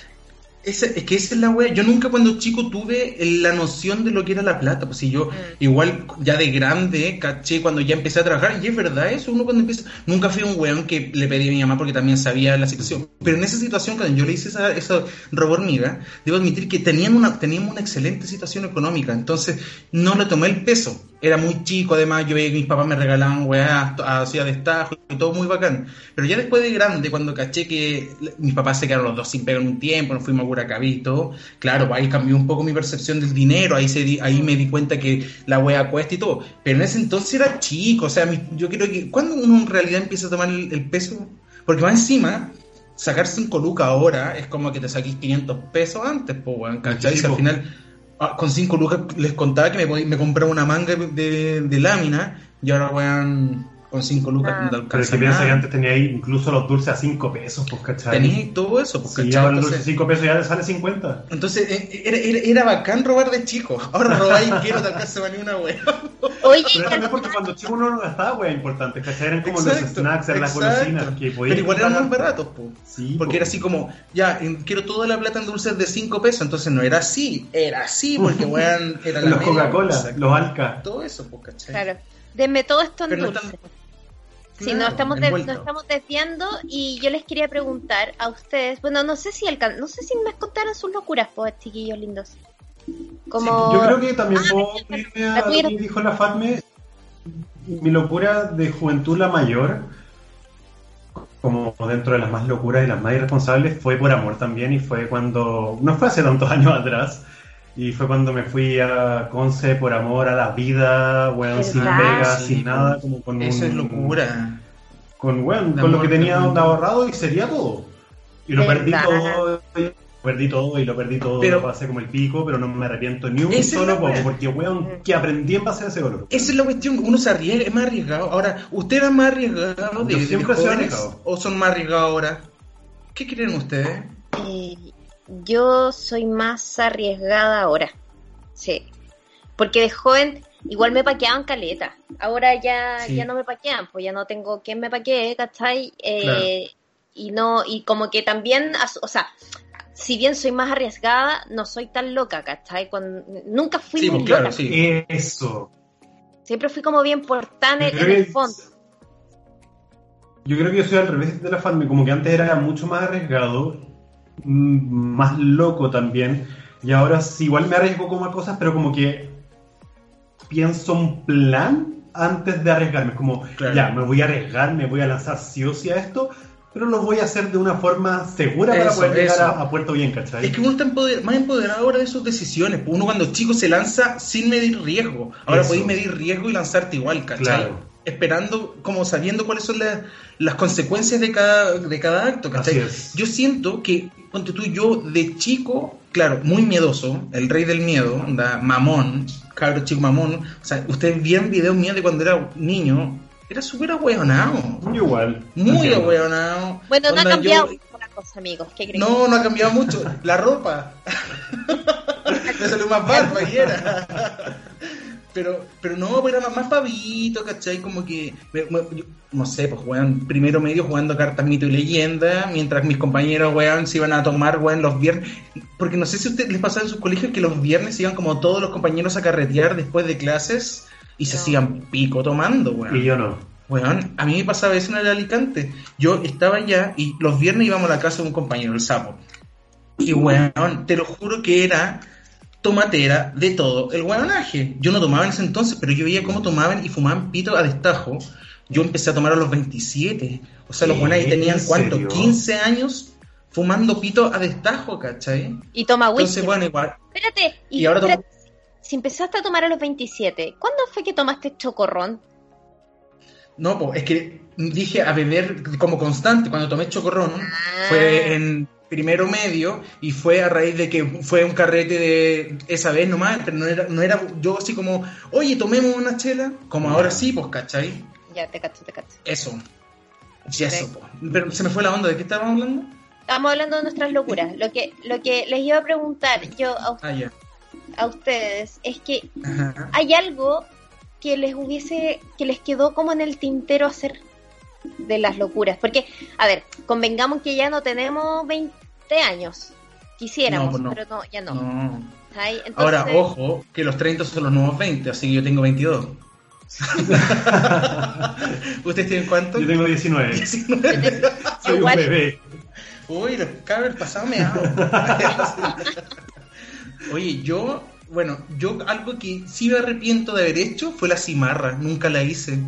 Esa- es que esa es la wea. Yo nunca cuando chico tuve la noción de lo que era la plata. Pues si yo, Mm. igual ya de grande, caché cuando ya empecé a trabajar. Y es verdad eso, uno cuando empieza. Nunca fui un weón que le pedí a mi mamá porque también sabía la situación. Pero en esa situación, cuando yo le hice esa, esa robo hormiga, debo admitir que tenían una, teníamos una excelente situación económica. Entonces no le tomé el peso. Era muy chico, además yo veía que mis papás me regalaban weá así a destajo y todo muy bacán. Pero ya después de grande, cuando caché que mis papás se quedaron los dos sin pegar un tiempo, nos fuimos a Curacaví todo, claro, pues ahí cambió un poco mi percepción del dinero, ahí, se di- ahí me di cuenta que la weá cuesta y todo. Pero en ese entonces era chico, o sea, yo creo que cuando uno en realidad empieza a tomar el, el peso, porque más encima, sacar 5 lucas ahora es como que te saquís 500 pesos antes, pues, weón, ¿cachai? Sí, al po. final con 5 lucas les contaba que me, me compraba una manga de, de lámina y ahora weón con 5 lucas Ah. no te Pero es que piensa que antes tenía ahí incluso los dulces a 5 pesos, pues, ¿cachai? Tenía todo eso, pues, Si ¿cachai? ya el dulce Entonces, 5 pesos ya le sale 50. entonces, eh, era, era, era bacán robar de chico. Ahora robáis quiero te alcanza ni una wea. Oye, Pero también porque cuando chico uno no gastaba weas importantes, ¿cachai? Eran como los Exacto, snacks, eran las golosinas que podías Pero igual eran muy baratos, pues. Sí, Porque po. era así como, ya, quiero toda la plata en dulces de 5 pesos. Entonces no era así, era así, porque weón, era la Los Coca-Cola, los Alca. Todo eso, pues, ¿cachai? claro, denme todo esto en Pero no dulce. Están- Sí, Claro, nos estamos, de- nos estamos desviando y yo les quería preguntar a ustedes, bueno, no sé si alcan no sé si me contaron sus locuras, pues, chiquillos lindos. Como... Sí, yo creo que también Ah, puedo a lo que dijo la Fatme. Mi locura de juventud, la mayor, como dentro de las más locuras y las más irresponsables, fue por amor también. Y fue cuando, no fue hace tantos años atrás, y fue cuando me fui a Conce por amor a la vida, weón, sin pega, Sí, sin nada, como con Eso un- es locura. Con, weón, con lo que tenía ahorrado y sería todo. Y lo perdí todo, y lo perdí todo y lo perdí todo, Pero- lo pasé como el pico, pero no me arrepiento ni un Esa es solo la poco, porque weón, que aprendí en base a ese dolor. Esa es la cuestión, uno se arriesga, es más arriesgado. Ahora, ¿usted era más arriesgado de, Yo de jóvenes arriesgado. o son más arriesgados ahora? ¿Qué creen ustedes? Eh, yo soy más arriesgada ahora. Sí. Porque de joven igual me paqueaban caleta. Ahora ya, Sí. ya no me paquean, pues ya no tengo quien me paquee, ¿cachai? Eh, Y no, y como que también, o sea, si bien soy más arriesgada, no soy tan loca, ¿cachai? Cuando, nunca fui Sí, muy pues, claro, loca. sí. Eso. Siempre fui como bien portana en el fondo. Yo creo que yo soy al revés de la Fatme, como que antes era mucho más arriesgado, más loco también, y ahora sí, igual me arriesgo como a cosas, pero como que pienso un plan antes de arriesgarme, como, Claro. ya, me voy a arriesgar, me voy a lanzar sí o sí a esto, pero lo voy a hacer de una forma segura para poder llegar a, a puerto bien, ¿cachai? Es que uno está empoder- más empoderado ahora de sus decisiones. pues Uno cuando chico se lanza sin medir riesgo. Ahora Eso. podéis medir riesgo y lanzarte igual, ¿cachai? Claro. Esperando, como sabiendo cuáles son las, las consecuencias de cada, de cada acto, ¿cachai? Yo siento que, ponte tú, yo de chico, claro, muy miedoso, el rey del miedo, mamón, cabro chico mamón, o sea, ustedes vieron videos míos de cuando era niño, era súper ahueonado, Muy igual. muy ahueonado. Bueno, no ha cambiado yo- la cosa, amigos. ¿Qué creen? no, no ha cambiado mucho. La ropa. Me salió más barba y era. Pero, pero no, pues era más, más pavito, ¿cachai? Como que, me- me- yo- no sé, pues juegan primero medio jugando cartas mito y leyenda, mientras mis compañeros, weón, se iban a tomar, weón, los viernes. Porque no sé si a ustedes les pasaba en sus colegios que los viernes iban como todos los compañeros a carretear después de clases y se hacían pico tomando, weón. Y yo no. Weón, a mí me pasaba eso en el Alicante. Yo estaba allá y los viernes íbamos a la casa de un compañero, el sapo. Y weón, te lo juro que era tomatera de todo el weonaje. Yo no tomaba en ese entonces, pero yo veía cómo tomaban y fumaban pito a destajo. Yo empecé a tomar a los 27. O sea, los ahí tenían, ¿En ¿cuánto? serio? 15 años fumando pito a destajo, ¿cachai? Y toma whisky. Entonces, bueno, igual. Espérate, y, Y ahora tomo- espérate, si empezaste a tomar a los 27, ¿cuándo fue que tomaste chocorrón? No, pues es que dije a beber como constante. Cuando tomé chocorrón Ah. fue en primero medio y fue a raíz de que fue un carrete de esa vez nomás, pero no era, no era yo así como, oye, tomemos una chela, como ahora sí, pues, ¿cachai? Ya, te cacho, te cacho. Eso. Y eso, pues. Pero se me fue la onda, ¿de qué estábamos hablando? Estamos hablando de nuestras locuras. Lo que, lo que les iba a preguntar yo a, Ah, ya. a ustedes es que Ajá. hay algo que les hubiese, que les quedó como en el tintero hacer de las locuras. Porque, a ver, convengamos que ya no tenemos 20 años. Quisiéramos, No, no. pero no, ya no. No. ¿Ay? Entonces, Ahora, ojo, que los 30 son los nuevos 20, así que yo tengo 22. ¿Ustedes tienen cuánto? Yo tengo 19. 19. Soy un bebé. Uy, los cabros pasado me hago. Oye, yo, bueno, yo algo que sí me arrepiento de haber hecho fue la cimarra, nunca la hice.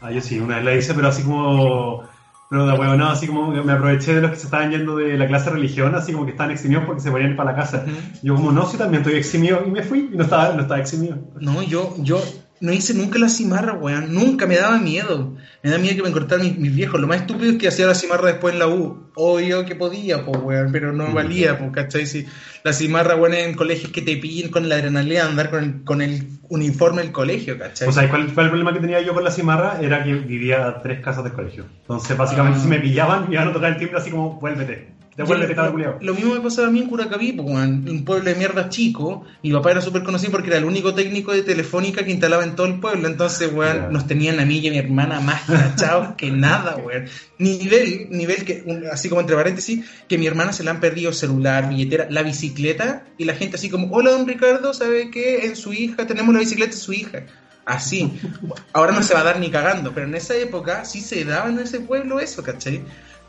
Ah, yo sí, una vez la hice, pero así como. Pero de huevo, no, así como me aproveché de los que se estaban yendo de la clase de religión, así como que estaban eximidos porque se ponían para la casa. Yo, como no, sí, también estoy eximido, y me fui, y no estaba, no estaba eximido. No, yo, yo no hice nunca la cimarra, weón, nunca, me daba miedo. Me da miedo que me cortaran mis, mis viejos. Lo más estúpido es que hacía la cimarra después en la U. Obvio que podía, pues, weón, pero no valía, pues, ¿cachai? Si la cimarra, weón, en colegios que te pillen con la adrenalina de andar con el, con el uniforme del colegio, ¿cachai? O sea, ¿cuál fue el problema que tenía yo con la cimarra? Era que vivía a tres casas del colegio. Entonces, básicamente, Ah. si me pillaban, me iban a tocar el timbre así como, vuélvete, devuélvete. Lo mismo me pasaba a mí en Curacaví, un pueblo de mierda chico. Mi papá era súper conocido porque era el único técnico de telefónica que instalaba en todo el pueblo. Entonces, weón, nos tenían a mí y a mi hermana más cachados que nada, weón. Nivel, nivel que, así como entre paréntesis, que mi hermana se le han perdido celular, billetera, la bicicleta, y la gente así como, hola, don Ricardo, ¿sabe qué? En su hija, tenemos la bicicleta de su hija. Así. Ahora no se va a dar ni cagando, pero en esa época sí se daba en ese pueblo eso, ¿cachai?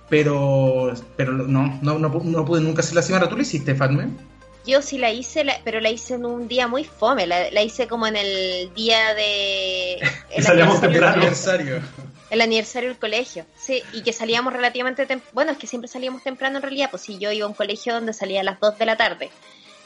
Pero, pero no, no, no, no pude nunca hacer la cimarra. ¿Tú lo hiciste, Fatme? Yo sí la hice, la- pero la hice en un día muy fome. La, la hice como en el día de. el salíamos aniversario-. El aniversario del colegio. Sí, y que salíamos relativamente temprano. Bueno, es que siempre salíamos temprano en realidad. Pues sí, yo iba a un colegio donde salía a las 2 de la tarde.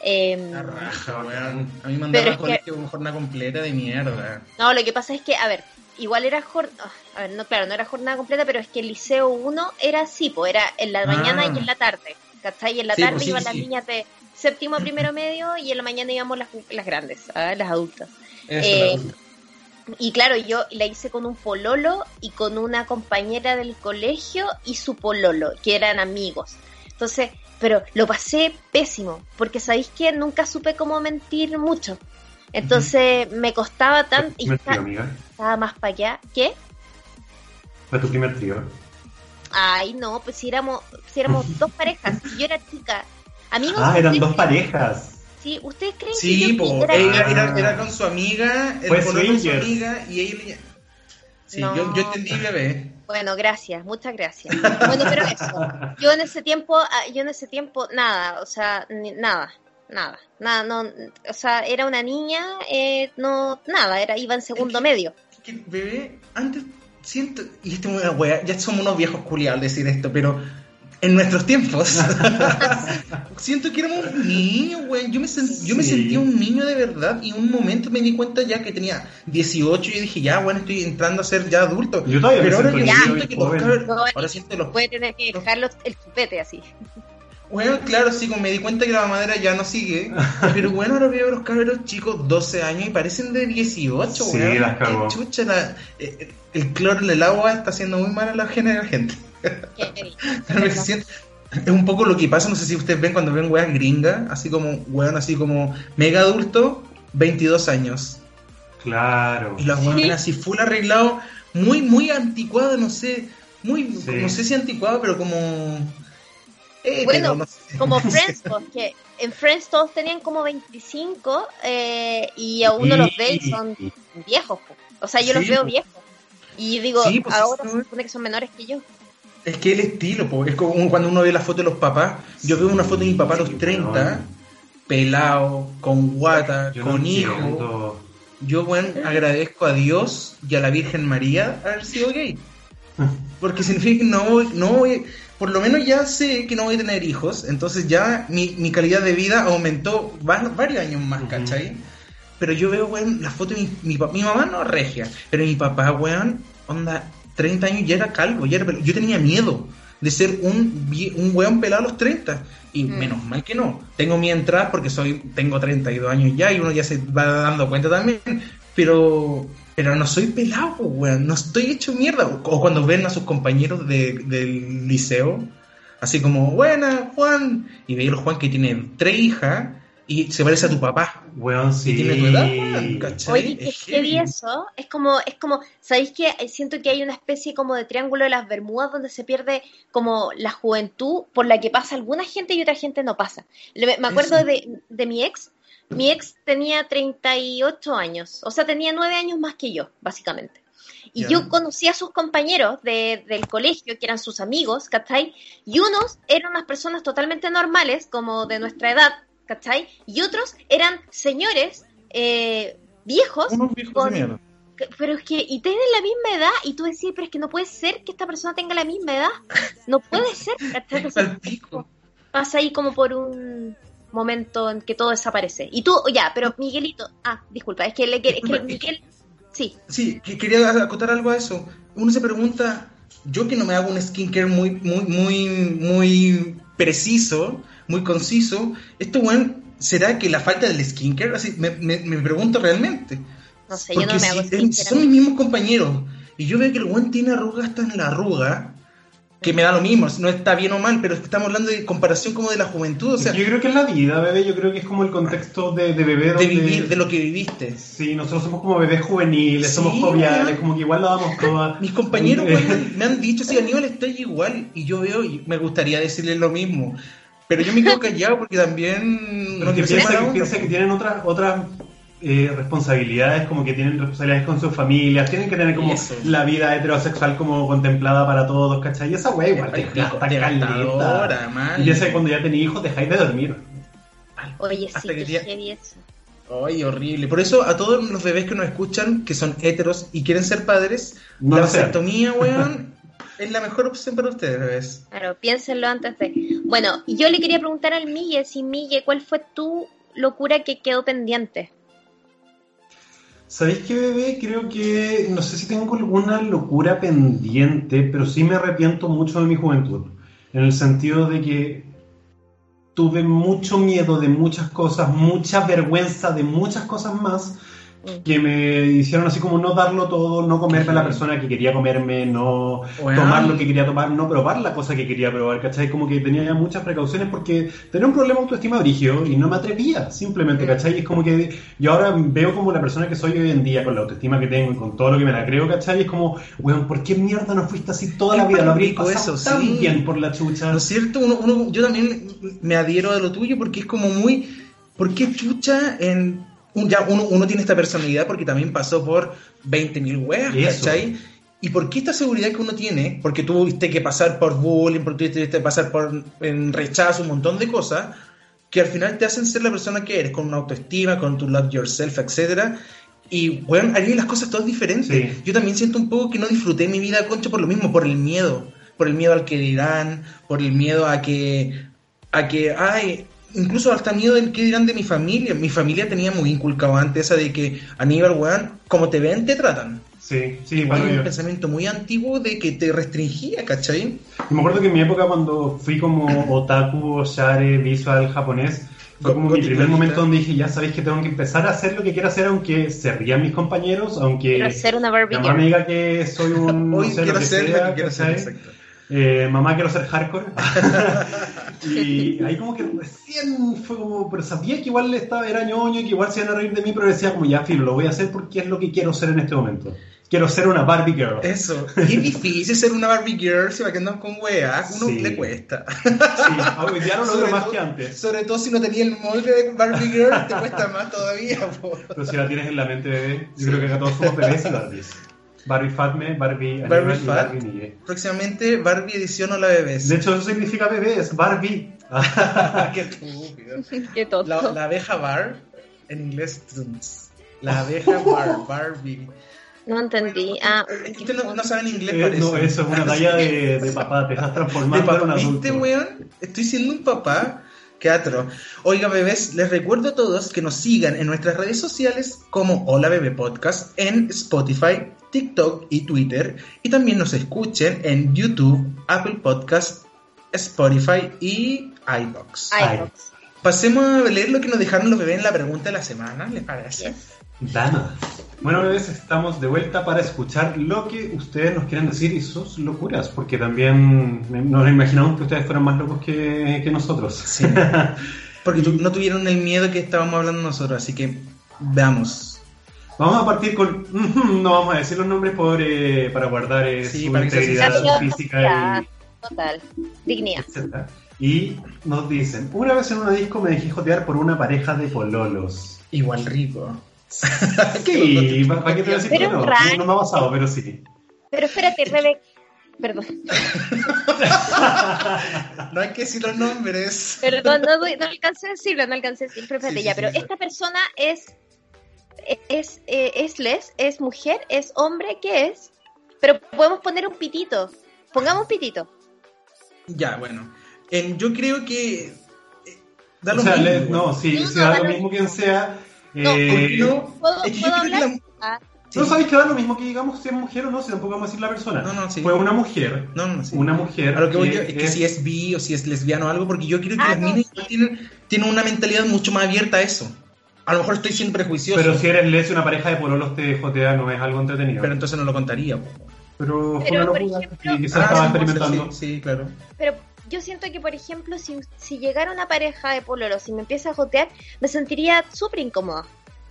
Em, La raja, weón. A mí me mandaban colegio con jornada completa de mierda. No, lo que pasa es que, a ver, igual era jornada, a ver, no, claro, no era jornada completa, pero es que el liceo 1 era así, pues era en la Ah. mañana y en la tarde, ¿cachai? Y en la Sí, tarde pues iban sí, las sí. niñas de séptimo a primero medio y en la mañana íbamos las, las grandes, ¿ah? las adultas. Eso, Eh, la- Y claro, yo la hice con un pololo y con una compañera del colegio y su pololo, que eran amigos. Entonces, pero lo pasé pésimo, porque sabéis que nunca supe cómo mentir mucho. Entonces me costaba tanto y Fue tu primer esta- trío, amiga. estaba más para allá. ¿Qué? Fue tu primer trío. Ay, no, pues si éramos, si éramos dos parejas, y yo era chica. Amigos, Ah, eran ¿ustedes dos creen- parejas. Sí, ¿ustedes creen Sí, que po, era ella era, era con su amiga, el Fue pololo con su amiga y ella Sí, No. yo, yo entendí, bebé. Bueno, gracias, muchas gracias. Bueno, pero eso, yo en ese tiempo, ah, yo en ese tiempo, nada, o sea, ni- nada, nada, nada, no, o sea, era una niña, eh, no, nada, era, iba en segundo medio. Que, bebé, antes siento, y esto es una wea, ya somos unos viejos culiados al decir esto, pero en nuestros tiempos. Siento que éramos un niño, weón. Yo, me, sen- yo me Sí. sentía un niño de verdad y un momento me di cuenta ya que tenía 18 y yo dije, ya, bueno, estoy entrando a ser ya adulto. Yo todavía Pero ahora siento yo niño siento que los cabros- ahora siento que los Puede tener que dejarlos el chupete así. Bueno, claro, sí, como me di cuenta que la mamadera ya no sigue. Pero bueno, ahora veo a los cabros chicos 12 años y parecen de 18, Sí, weón. las cagó. Qué chucha, la- eh, el cloro en el agua está haciendo muy mal a la gente. Qué Pero me siento- Es un poco lo que pasa, no sé si ustedes ven cuando ven weas gringas, así como, weón, así como mega adulto, 22 años. Claro. Y los weones así full arreglado, muy, muy anticuado, no sé, muy, Sí. no sé si anticuado, pero como... Eh, Bueno, pero no sé. Como Friends, pues, que en Friends todos tenían como 25 eh, y a uno los ve y son viejos. pues. O sea, yo los veo viejos. Y digo, Sí, pues, ahora eso se supone que son menores que yo. Es que el estilo, po, es como cuando uno ve la foto de los papás. Yo veo una foto de mi papá a los Sí, 30, weón. pelado, con guata, Yo no con hijo. entiendo. Yo, bueno, agradezco a Dios y a la Virgen María haber sido gay. Porque significa que no voy, no voy, por lo menos ya sé que no voy a tener hijos, entonces ya mi, mi calidad de vida aumentó va- varios años más. ¿cachai? Pero yo veo, weón, la foto de mi, mi, mi mamá no regia, pero mi papá, weón, onda, 30 años ya era calvo, ya era pelo- yo tenía miedo de ser un, un weón pelado a los 30, y Mm. menos mal que no. Tengo mi entrada porque soy tengo 32 años ya y uno ya se va dando cuenta también, pero pero no soy pelado, weón, no estoy hecho mierda. O, cuando ven a sus compañeros de- del liceo, así como, buena, Juan, y veis al Juan que tiene tres hijas y se parece a tu papá. Weón, sí. Y tiene tu edad, weón, ¿cachai? Oye, que Es heavy. eso. Es como, es como, ¿sabéis que Siento que hay una especie como de triángulo de las Bermudas donde se pierde como la juventud por la que pasa alguna gente y otra gente no pasa. Me acuerdo de, de mi ex. Mi ex tenía 38 años, o sea, tenía 9 años más que yo, básicamente. Y yo conocí a sus compañeros de- del colegio, que eran sus amigos, ¿cachai? Y unos eran unas personas totalmente normales, como de nuestra edad, ¿cachai? Y otros eran señores eh, viejos Unos viejos con- de Pero es que, y tienen la misma edad, y tú decís, pero es que no puede ser que esta persona tenga la misma edad. No puede ser. ¿cachai? Entonces, pasa ahí como por un momento en que todo desaparece. Y tú, ya, pero Miguelito, ah, disculpa, es que, le, es que Miguel, sí, Sí, que- quería acotar algo a eso. Uno se pregunta, yo que no me hago un skincare muy, muy, muy, muy preciso, muy conciso, esto, weón, ¿será que la falta del skincare? Así, me, me, me pregunto realmente. no sé, yo no Porque me hago si- skincare. son mis mismos compañeros. Y yo veo que el weón tiene arruga hasta en la arruga, que me da lo mismo, no está bien o mal, pero estamos hablando de comparación como de la juventud, o sea, yo creo que es la vida, bebé. Yo creo que es como el contexto de, de bebé de vivir, de lo que viviste. Sí, nosotros somos como bebés juveniles, Sí, somos joviales, como que igual la damos toda. Mis compañeros Eh, weón, me han dicho, sí, Aníbal está igual, y yo veo, y me gustaría decirles lo mismo, pero yo me quedo callado porque también no piensa, que, piensa que tienen otras otras eh, responsabilidades, como que tienen responsabilidades con sus familias, tienen que tener como Eso. la vida heterosexual como contemplada para todos, ¿cachai? Y esa wea igual te pico, gasta caleta. Y que cuando ya tenéis hijos dejáis de dormir. Oye, Hasta sí, que que día- heavy eso. Ay, horrible. Por eso a todos los bebés que nos escuchan, que son heteros y quieren ser padres, No la vasectomía, weón, es la mejor opción para ustedes, bebés. Claro, piénsenlo antes de... Bueno, y yo le quería preguntar al Miguel, si Miguel, ¿cuál fue tu locura que quedó pendiente? ¿Sabéis qué, bebé? Creo que no sé si tengo alguna locura pendiente, pero sí me arrepiento mucho de mi juventud. En el sentido de que tuve mucho miedo de muchas cosas, mucha vergüenza de muchas cosas más que me hicieron así como no darlo todo, no comerme a la persona que quería comerme, no tomar lo que quería tomar, no probar la cosa que quería probar, ¿cachai? Como que tenía ya muchas precauciones porque tenía un problema de autoestima brigio y no me atrevía, simplemente, ¿cachai? Y es como que yo ahora veo como la persona que soy hoy en día, con la autoestima que tengo y con todo lo que me la creo, ¿cachai? Y es como, weón, ¿por qué mierda no fuiste así toda la vida? Lo habría pasado eso, tan sí. bien por la chucha. ¿No es cierto? Uno, uno- yo también me adhiero a lo tuyo porque es como muy... ¿Por qué chucha en... un- ya uno, uno tiene esta personalidad porque también pasó por 20.000 weas. ¿cachai? ¿Y por qué esta seguridad que uno tiene? Porque tuviste que pasar por bullying, porque tuviste que pasar por en rechazo, un montón de cosas, que al final te hacen ser la persona que eres, con una autoestima, con tu love yourself, etcétera. Y, bueno, haría las cosas todas diferentes. Sí. Yo también siento un poco que no disfruté mi vida, concha, por lo mismo, por el miedo. por el miedo al que dirán, por el miedo a que, a que, ay, incluso hasta miedo del que dirán de mi familia. Mi familia tenía muy inculcado antes esa de que Aníbal, weón, como te ven, te tratan. Sí, sí, Igual bueno, un yo- pensamiento muy antiguo de que te restringía, ¿cachai? Y me acuerdo que en mi época cuando fui como otaku, share, visual, japonés, fue como mi primer momento donde dije, ya sabéis que tengo que empezar a hacer lo que quiero hacer, aunque se rían mis compañeros, aunque Quiero ser una Barbie mi mamá me girl. diga que soy un... no Hoy sé, lo quiero que ser lo sea, que quiero ser, exacto. Eh, mamá, quiero ser hardcore. y ahí como que recién fue como, pero sabía que igual estaba, era ñoño y que igual se iban a reír de mí, pero decía como, ya, filo, lo voy a hacer porque es lo que quiero ser en este momento. Quiero ser una Barbie Girl. Eso. Y es difícil ser una Barbie Girl si va que andan con weas. Uno Sí. le cuesta. Sí, hoy día no lo logro más todo- que antes. Sobre todo si no tenía el molde de Barbie Girl, te cuesta más todavía. po. Pero si la tienes en la mente, bebé, yo creo que acá todos somos bebés y Barbies. Barbie Fatme, Barbie Barbie y Fat. Barbie Nigue. Próximamente Barbie edición o la bebés. De hecho, eso significa bebé, es Barbie. Qué estúpido. Qué tonto. La, la abeja bar, en inglés Trunks. La abeja bar, Barbie. No entendí. Ah, no, no saben inglés, Eh, parece. no, eso es una talla de, de papá, te estás transformando en un adulto. ¿Viste, weón? Estoy siendo un papá. Qué atro. Oiga, bebés, les recuerdo a todos que nos sigan en nuestras redes sociales como Hola Bebé Podcast en Spotify, TikTok y Twitter. Y también nos escuchen en YouTube, Apple Podcast, Spotify y iBox. iVoox. Pasemos a leer lo que nos dejaron los bebés en la pregunta de la semana, ¿les parece? Dana. Bueno, bebés, estamos de vuelta para escuchar lo que ustedes nos quieren decir y sus locuras, porque también nos imaginamos que ustedes fueran más locos que, que nosotros. Sí. Porque no tuvieron el miedo que estábamos hablando nosotros, así que veamos. Vamos a partir con. No vamos a decir los nombres por, eh, para guardar eh, Sí, su para sea integridad sincero. física y Total. Dignidad. etcétera. Y nos dicen: Una vez en una disco me dejé jotear por una pareja de pololos. Igual rico. Sí, ¿para qué te voy a decir Pero que no? No, no me ha pasado, pero sí. Pero espérate, Rebe. Perdón. No hay que decir los nombres. Perdón, no, no alcancé a decirlo, no alcancé a decirlo. Pero espérate, Sí, sí, ya, sí, pero sí. esta persona es. Es, eh, es les, es mujer, es hombre, ¿qué es? Pero podemos poner un pitito. Pongamos un pitito. Ya, bueno. En- yo creo que. eh, Da O lo sea, mismo. le- güey. no, sí, No, no, da da lo lo mismo quien sea. No, eh, no. ¿Puedo, Es que yo puedo creo que hablar? la- Ah, ¿No Sí. sabéis que da lo mismo que digamos si es mujer o no? Si tampoco vamos a decir la persona. No, no, sí. Fue una mujer. No, no, sí. Una mujer. A lo que voy yo es que es- si es bi o si es lesbiano o algo, porque yo creo que Ah, las no, minas tienen, tienen una mentalidad mucho más abierta a eso. A lo mejor estoy siendo prejuicioso, Pero si eres les y una pareja de pololos te jotea, no es algo entretenido. pero entonces no lo contaría. po. Pero fue una locura ejemplo- y quizás Ah, estaba experimentando. Sí, sí, claro. Pero yo siento que, por ejemplo, si, si llegara una pareja de pololos y me empieza a jotear, me sentiría súper incómoda.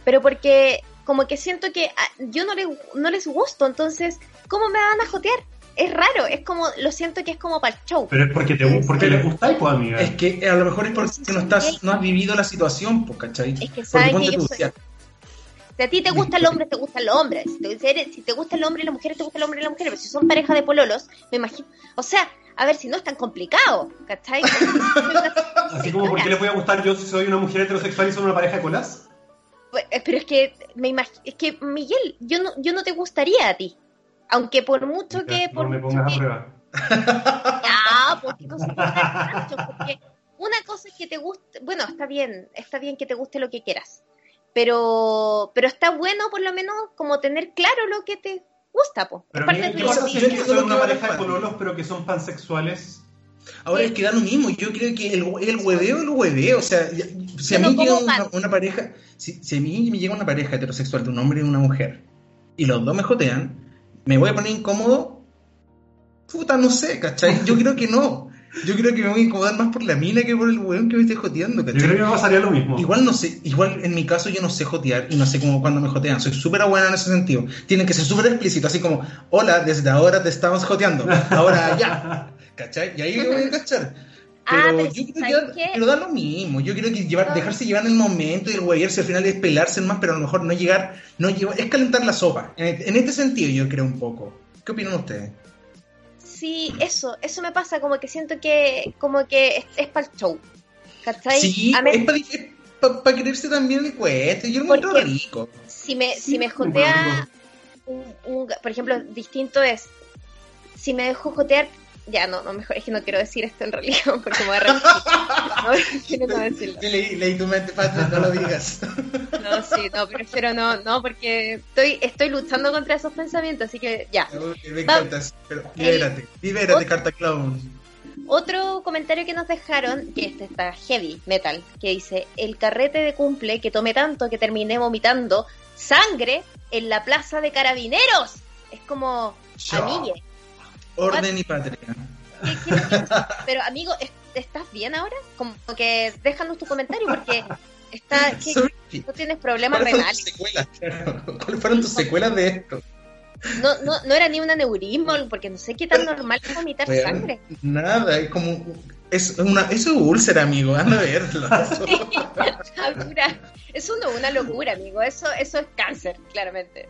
Pero porque como que siento que yo no, le, no les gusto, entonces, ¿cómo me van a jotear? Es raro, es como, lo siento que es como para el show. Pero es porque, te, porque les gusta, pues, amiga. Es que a lo mejor es porque no estás, no has vivido la situación, pues, ¿cachai? Es que Porque sabes que yo soy- si a- Si ti te gusta el hombre, te gustan los hombres. Si te, si si te gusta el hombre y las mujeres, te gusta el hombre y las mujeres. Pero si son pareja de pololos, me imagino. O sea, a ver si no es tan complicado, ¿cachai? Así como, ¿por qué les voy a gustar yo si soy una mujer heterosexual y son una pareja de colas? Pues, eh, Pero es que me imagino, es que Miguel, yo no, yo no te gustaría a ti. Aunque por mucho que. no Por me pongas a prueba. Pues, no pongan tanto, porque una cosa es que te guste, bueno, está bien, está bien que te guste lo que quieras, pero, pero está bueno por lo menos como tener claro lo que te gusta, pues. Pero es parte amiga, de ¿qué tu pasa yo si vida. es que entiendo son una pareja de pololos pero que son pansexuales? Ahora es que da lo mismo, yo creo que el, el hueveo es el hueveo, o sea, ya- si a mí llega una pareja, si, si a mí me llega una pareja heterosexual de un hombre y una mujer, y los dos me jotean, ¿me voy a poner incómodo? Puta, no sé, ¿cachai? Yo creo que no. Yo creo que me voy a incomodar más por la mina que por el hueón que me esté joteando, Yo ¿cachai? creo que me pasaría lo mismo. Igual no sé, igual en mi caso yo no sé jotear y no sé cómo cuando me jotean. Soy súper buena en ese sentido. Tienen que ser súper explícito, así como, hola, desde ahora te estamos joteando. Ahora ya. ¿Cachai? Y ahí lo voy a cachar. Pero, Ah, pero yo creo ¿sabes que, pero da lo mismo. Yo creo que llevar, No. dejarse llevar en el momento y el guayarse al final es pelarse más, pero a lo mejor no llegar, no llevar, es calentar la sopa. En, en este sentido yo creo un poco. ¿Qué opinan ustedes? Sí, eso, eso me pasa, como que siento que, como que es, es para el show, ¿cachai? Sí, A es para quererse también el cuento. Yo lo encuentro rico. si me, Sí, si me jotea, un, un- por ejemplo, distinto es, si me dejo jotear, Ya, no, no, mejor es que no quiero decir esto en realidad porque me voy a repetir. No, quiero no decirlo. Leí, leí tu mente, Patria, no lo digas. No, sí, no, prefiero no, no, porque estoy, estoy luchando contra esos pensamientos, así que ya. Me pero libérate, libérate, carta clown. Otro comentario que nos dejaron, que este está heavy metal, que dice, el carrete de cumple que tomé tanto que terminé vomitando sangre en la plaza de carabineros. Es como, amigue. Orden y patria. Pero amigo, ¿estás bien ahora? Como que déjanos tu comentario porque está, no tienes problemas renales. ¿Cuáles fueron tus secuelas de esto? No, no, no era ni un aneurismo, porque no sé qué tan normal es vomitar sangre. Nada, es como. Es una es un úlcera, amigo, anda a verlo. es una, una locura, amigo. Eso, eso es cáncer, claramente.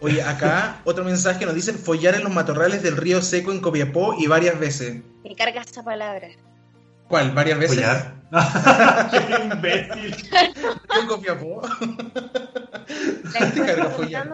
Oye, acá otro mensaje nos dicen follar en los matorrales del río Seco en Copiapó y varias veces. Me carga esa palabra. ¿Cuál? ¿Varias veces? Follar. ¡Qué imbécil! ¿En Copiapó? ¿Qué te carga follar?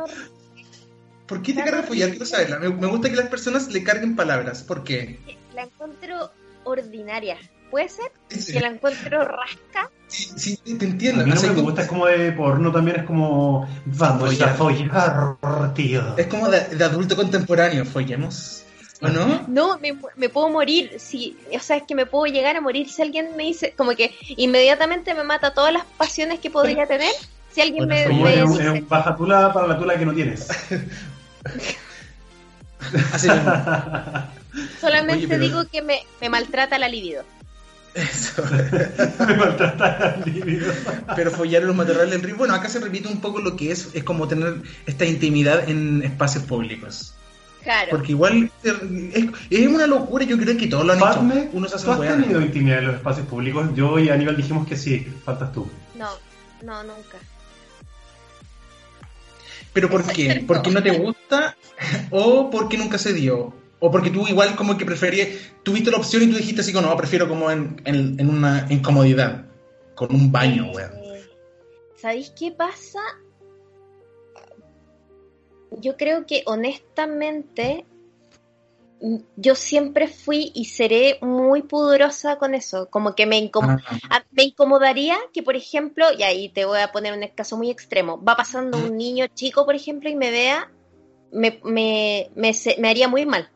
¿Por qué te carga follar? Quiero saberla. Me, me gusta que las personas le carguen palabras. ¿Por qué? La encuentro ordinaria. ¿Puede ser? Que la encuentro rasca. Sí, sí, te entiendo. A mí no me gusta, es como de porno también, es como vamos a follar, tío. Es como de, adulto contemporáneo, follemos. ¿O no? No, me, me, puedo morir. Si, o sea, es que me puedo llegar a morir si alguien me dice, como que inmediatamente me mata todas las pasiones que podría tener. Si alguien me, me, dice, es un baja tula para la tula que no tienes. Así Solamente digo que me, me maltrata la libido. Eso. Me maltrata Pero follar en los matorrales del río. Bueno, acá se repite un poco lo que es, es como tener esta intimidad en espacios públicos. Claro. Porque igual es, es una locura, yo creo que todos lo han Padme, hecho. Uno se hace ¿Tú has tenido intimidad en los espacios públicos? Yo y Aníbal dijimos que sí, faltas tú. No, no, nunca. ¿Pero por qué? ¿Porque no te gusta o porque nunca se dio? O porque tú igual como que preferías, tuviste la opción y tú dijiste así como, no, prefiero como en, en, en una incomodidad, con un baño, weón. ¿Sabéis qué pasa? Yo creo que honestamente yo siempre fui y seré muy pudorosa con eso, como que me, incom ah. me incomodaría que, por ejemplo, y ahí te voy a poner un caso muy extremo, va pasando un niño chico, por ejemplo, y me vea, me, me, me, me haría muy mal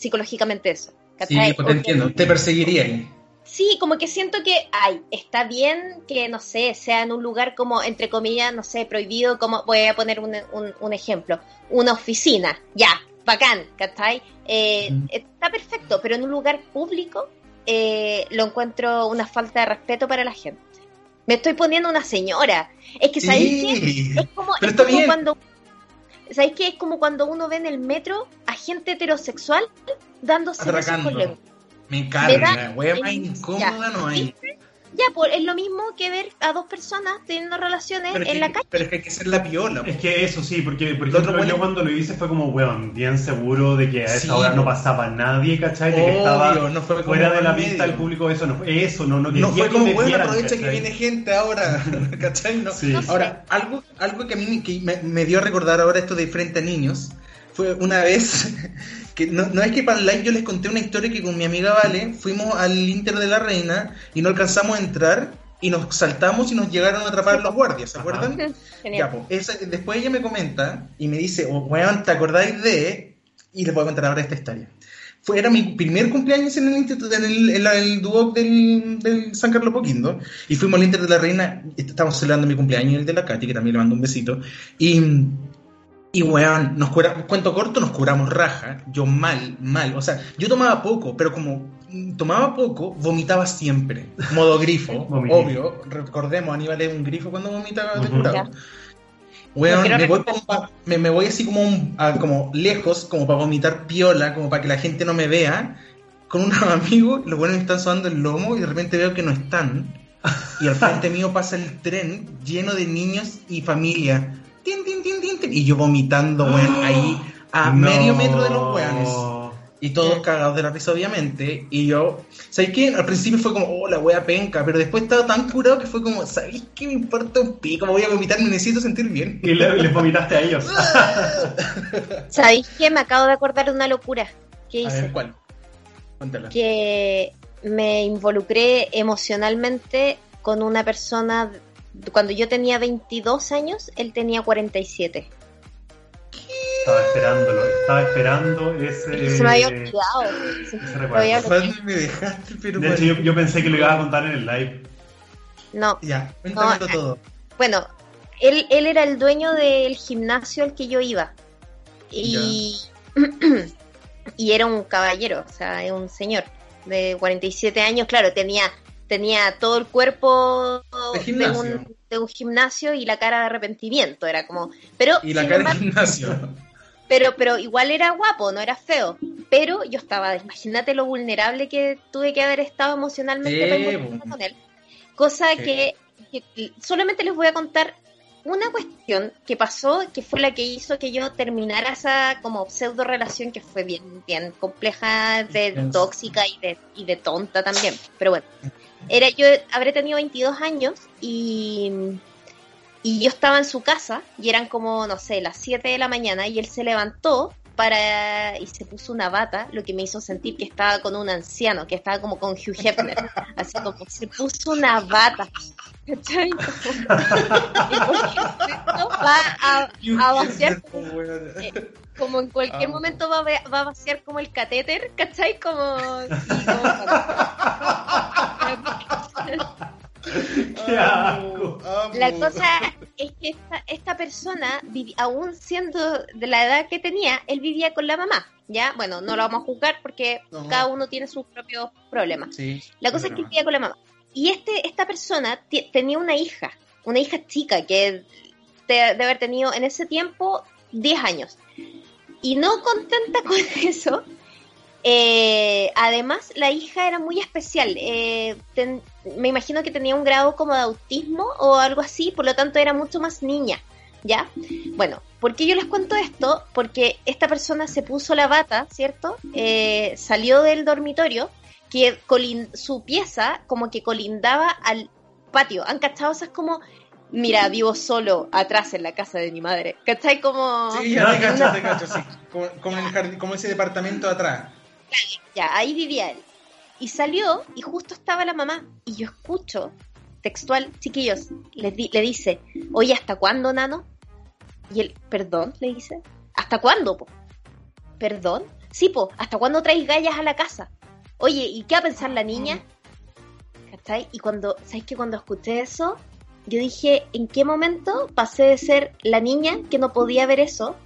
psicológicamente eso. Sí, pues te entiendo, te perseguiría. Sí, como que siento que, ay, está bien que, no sé, sea en un lugar como, entre comillas, no sé, prohibido, como, voy a poner un, un, ejemplo, una oficina, ya, bacán, ¿cachai? Eh, mm. Está perfecto, pero en un lugar público eh, lo encuentro una falta de respeto para la gente. Me estoy poniendo una señora. Es que, ¿sabéis sí, Es como, es como cuando ¿Sabéis que es como cuando uno ve en el metro a gente heterosexual dándose besos con lengua? Me encanta, wea más incómoda no hay. Ya, pues es lo mismo que ver a dos personas teniendo relaciones en la calle. Pero es que hay que ser la piola. Es que eso sí, porque por ejemplo yo cuando lo hice fue como, weón, bien seguro de que a esa hora no pasaba nadie, ¿cachai? De que estaba no fue fuera de la vista del público, eso no fue, eso no, no, no fue como, bueno, aprovecha que viene gente ahora, ¿cachai? No. ahora, algo, algo que a mí que me, me dio a recordar ahora esto de frente a niños, fue una vez no, es que para live yo les conté una historia que con mi amiga Vale fuimos al Inter de la Reina y no alcanzamos a entrar y nos saltamos y nos llegaron a atrapar los guardias, ¿se acuerdan? Ya, pues, después ella me comenta y me dice, oh, ¿te acordáis de? Y les voy a contar ahora esta historia. Fue, era mi primer cumpleaños en el instituto, en el, en el Duoc del, del, San Carlos Poquindo, y fuimos al Inter de la Reina, estábamos celebrando mi cumpleaños y el de la Katy, que también le mando un besito, y y weón, nos cura, cuento corto, nos curamos raja. Yo mal, mal. O sea, yo tomaba poco, pero como tomaba poco, vomitaba siempre. Modo grifo, obvio. Recordemos, Aníbal es un grifo cuando vomitaba de curado. Weón, me, voy me, voy así como, como lejos, como para vomitar piola, como para que la gente no me vea. Con unos amigos, los buenos me están sonando el lomo y de repente veo que no están. Y al frente mío pasa el tren lleno de niños y familia y yo vomitando, weón, ahí a medio metro de los weones. Y todos cagados de la risa, obviamente. Y yo, ¿sabéis qué? Al principio fue como, oh, la wea penca. Pero después estaba tan curado que fue como, ¿sabéis qué me importa un pico? Voy a vomitar, me necesito sentir bien. Y le, vomitaste a ellos. ¿Sabéis qué? Me acabo de acordar de una locura. ¿Qué hice? ¿cuál? Cuéntala. que me involucré emocionalmente con una persona cuando yo tenía 22 años, él tenía 47. Estaba esperándolo, estaba esperando ese. Se me había. Se me había olvidado. ¿Cuándo me dejaste? Pero De hecho, yo, yo pensé que lo ibas a contar en el live. No, Ya, cuéntamelo No, todo. bueno, él, él era el dueño del gimnasio al que yo iba. Y, y era un caballero, o sea, un señor de 47 años. Claro, tenía, tenía todo el cuerpo De un, de un gimnasio y la cara de arrepentimiento. Era como. Pero, Y la cara de gimnasio. pero, pero igual era guapo, no era feo. Pero yo estaba, imagínate lo vulnerable que tuve que haber estado emocionalmente Sí, bo. con él. Cosa Sí. que, que solamente les voy a contar una cuestión que pasó, que fue la que hizo que yo terminara esa como pseudo relación que fue bien, bien compleja, de tóxica y de, y de tonta también. Pero bueno, era yo habré tenido 22 años y, y yo estaba en su casa y eran como, no sé, las 7 de la mañana y él se levantó para y se puso una bata, lo que me hizo sentir que estaba con un anciano, que estaba como con Hugh Hefner, así como se puso una bata. ¿Cachai? Va a, a vaciar eh, como en cualquier Ah. momento va a, ve- va a vaciar como el catéter, ¿cachai? Como, sí, como- ¡Qué asco! La cosa es que esta, esta persona, vivi- aún siendo de la edad que tenía, él vivía con la mamá, ¿ya? Bueno, no lo vamos a juzgar porque No. cada uno tiene sus propios problemas. Sí. La cosa es que él vivía con la mamá. Y este, esta persona tenía una hija, una hija chica que de, de haber tenido en ese tiempo 10 años. Y no contenta con eso, eh, además la hija era muy especial. eh, ten- me imagino que tenía un grado como de autismo o algo así, por lo tanto era mucho más niña. ¿Ya? Bueno, ¿por qué yo les cuento esto? Porque esta persona se puso la bata, ¿cierto? Eh, salió del dormitorio que colin- su pieza como que colindaba al patio. ¿Han cachado esas como, mira, vivo solo atrás en la casa de mi madre? ¿Cachai? Como... Sí, ya te cacho, te cacho, sí. Como, el jardín, como ese departamento de atrás. Ya, ahí vivía él. Y salió y justo estaba la mamá. Y yo escucho, textual, chiquillos, le, di- le dice, oye, ¿hasta cuándo, nano? Y él, perdón, le dice, ¿hasta cuándo, po? ¿Perdón? Sí, po, ¿hasta cuándo traes gallas a la casa? Oye, ¿y qué va a pensar la niña? ¿Cachai? Y cuando, ¿sabes que Cuando escuché eso, yo dije, ¿en qué momento pasé de ser la niña que no podía ver eso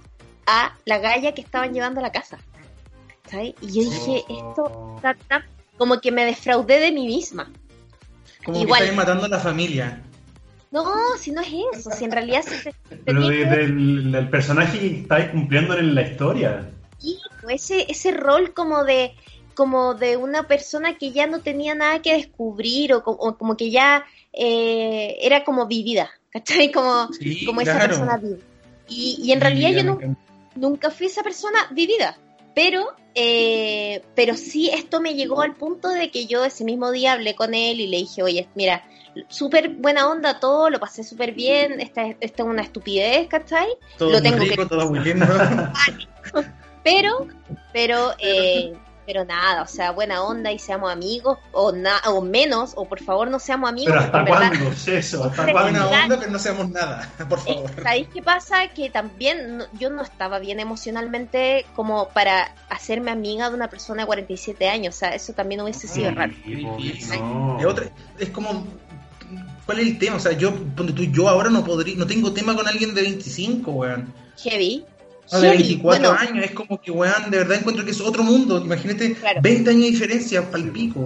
a la galla que estaban llevando a la casa? ¿Cachai? Y yo dije, esto está tan- como que me defraudé de mí misma. Como Igual. que estáis matando a la familia. No, si no es eso, si en realidad se, se- Pero tenía de- que ver del, del personaje que estáis cumpliendo en la historia. aquí, pues, ese, ese rol como de como de una persona que ya no tenía nada que descubrir o, o como que ya eh, era como vivida, ¿cachai? Como, Sí, como esa claro. persona viva. Y, y en realidad Sí, yo no, nunca fui esa persona vivida. Pero, eh, pero sí, esto me llegó al punto de que yo ese mismo día hablé con él y le dije, oye, mira, súper buena onda todo, lo pasé súper bien, esta, es- esta es una estupidez, ¿cachai? Todo lo tengo rico, que- todo. Pero, pero, eh, pero nada, o sea, buena onda y seamos amigos, o, na o menos, o por favor no seamos amigos. Pero ¿hasta cuándo es eso? ¿Hasta Buena cuándo? Buena onda, pero no seamos nada, por favor. ¿Sabéis qué pasa? Que también no- yo no estaba bien emocionalmente como para hacerme amiga de una persona de 47 años. O sea, eso también hubiese sido raro. Po, Difícil. no. De otra- es como, ¿cuál es el tema? O sea, yo, tú, yo ahora no podría, no tengo tema con alguien de 25, weón. Heavy. O de Heavy. 24 Bueno, años, es como que, weón, de verdad encuentro que es otro mundo. Imagínate, Claro. 20 años de diferencia, pal pico.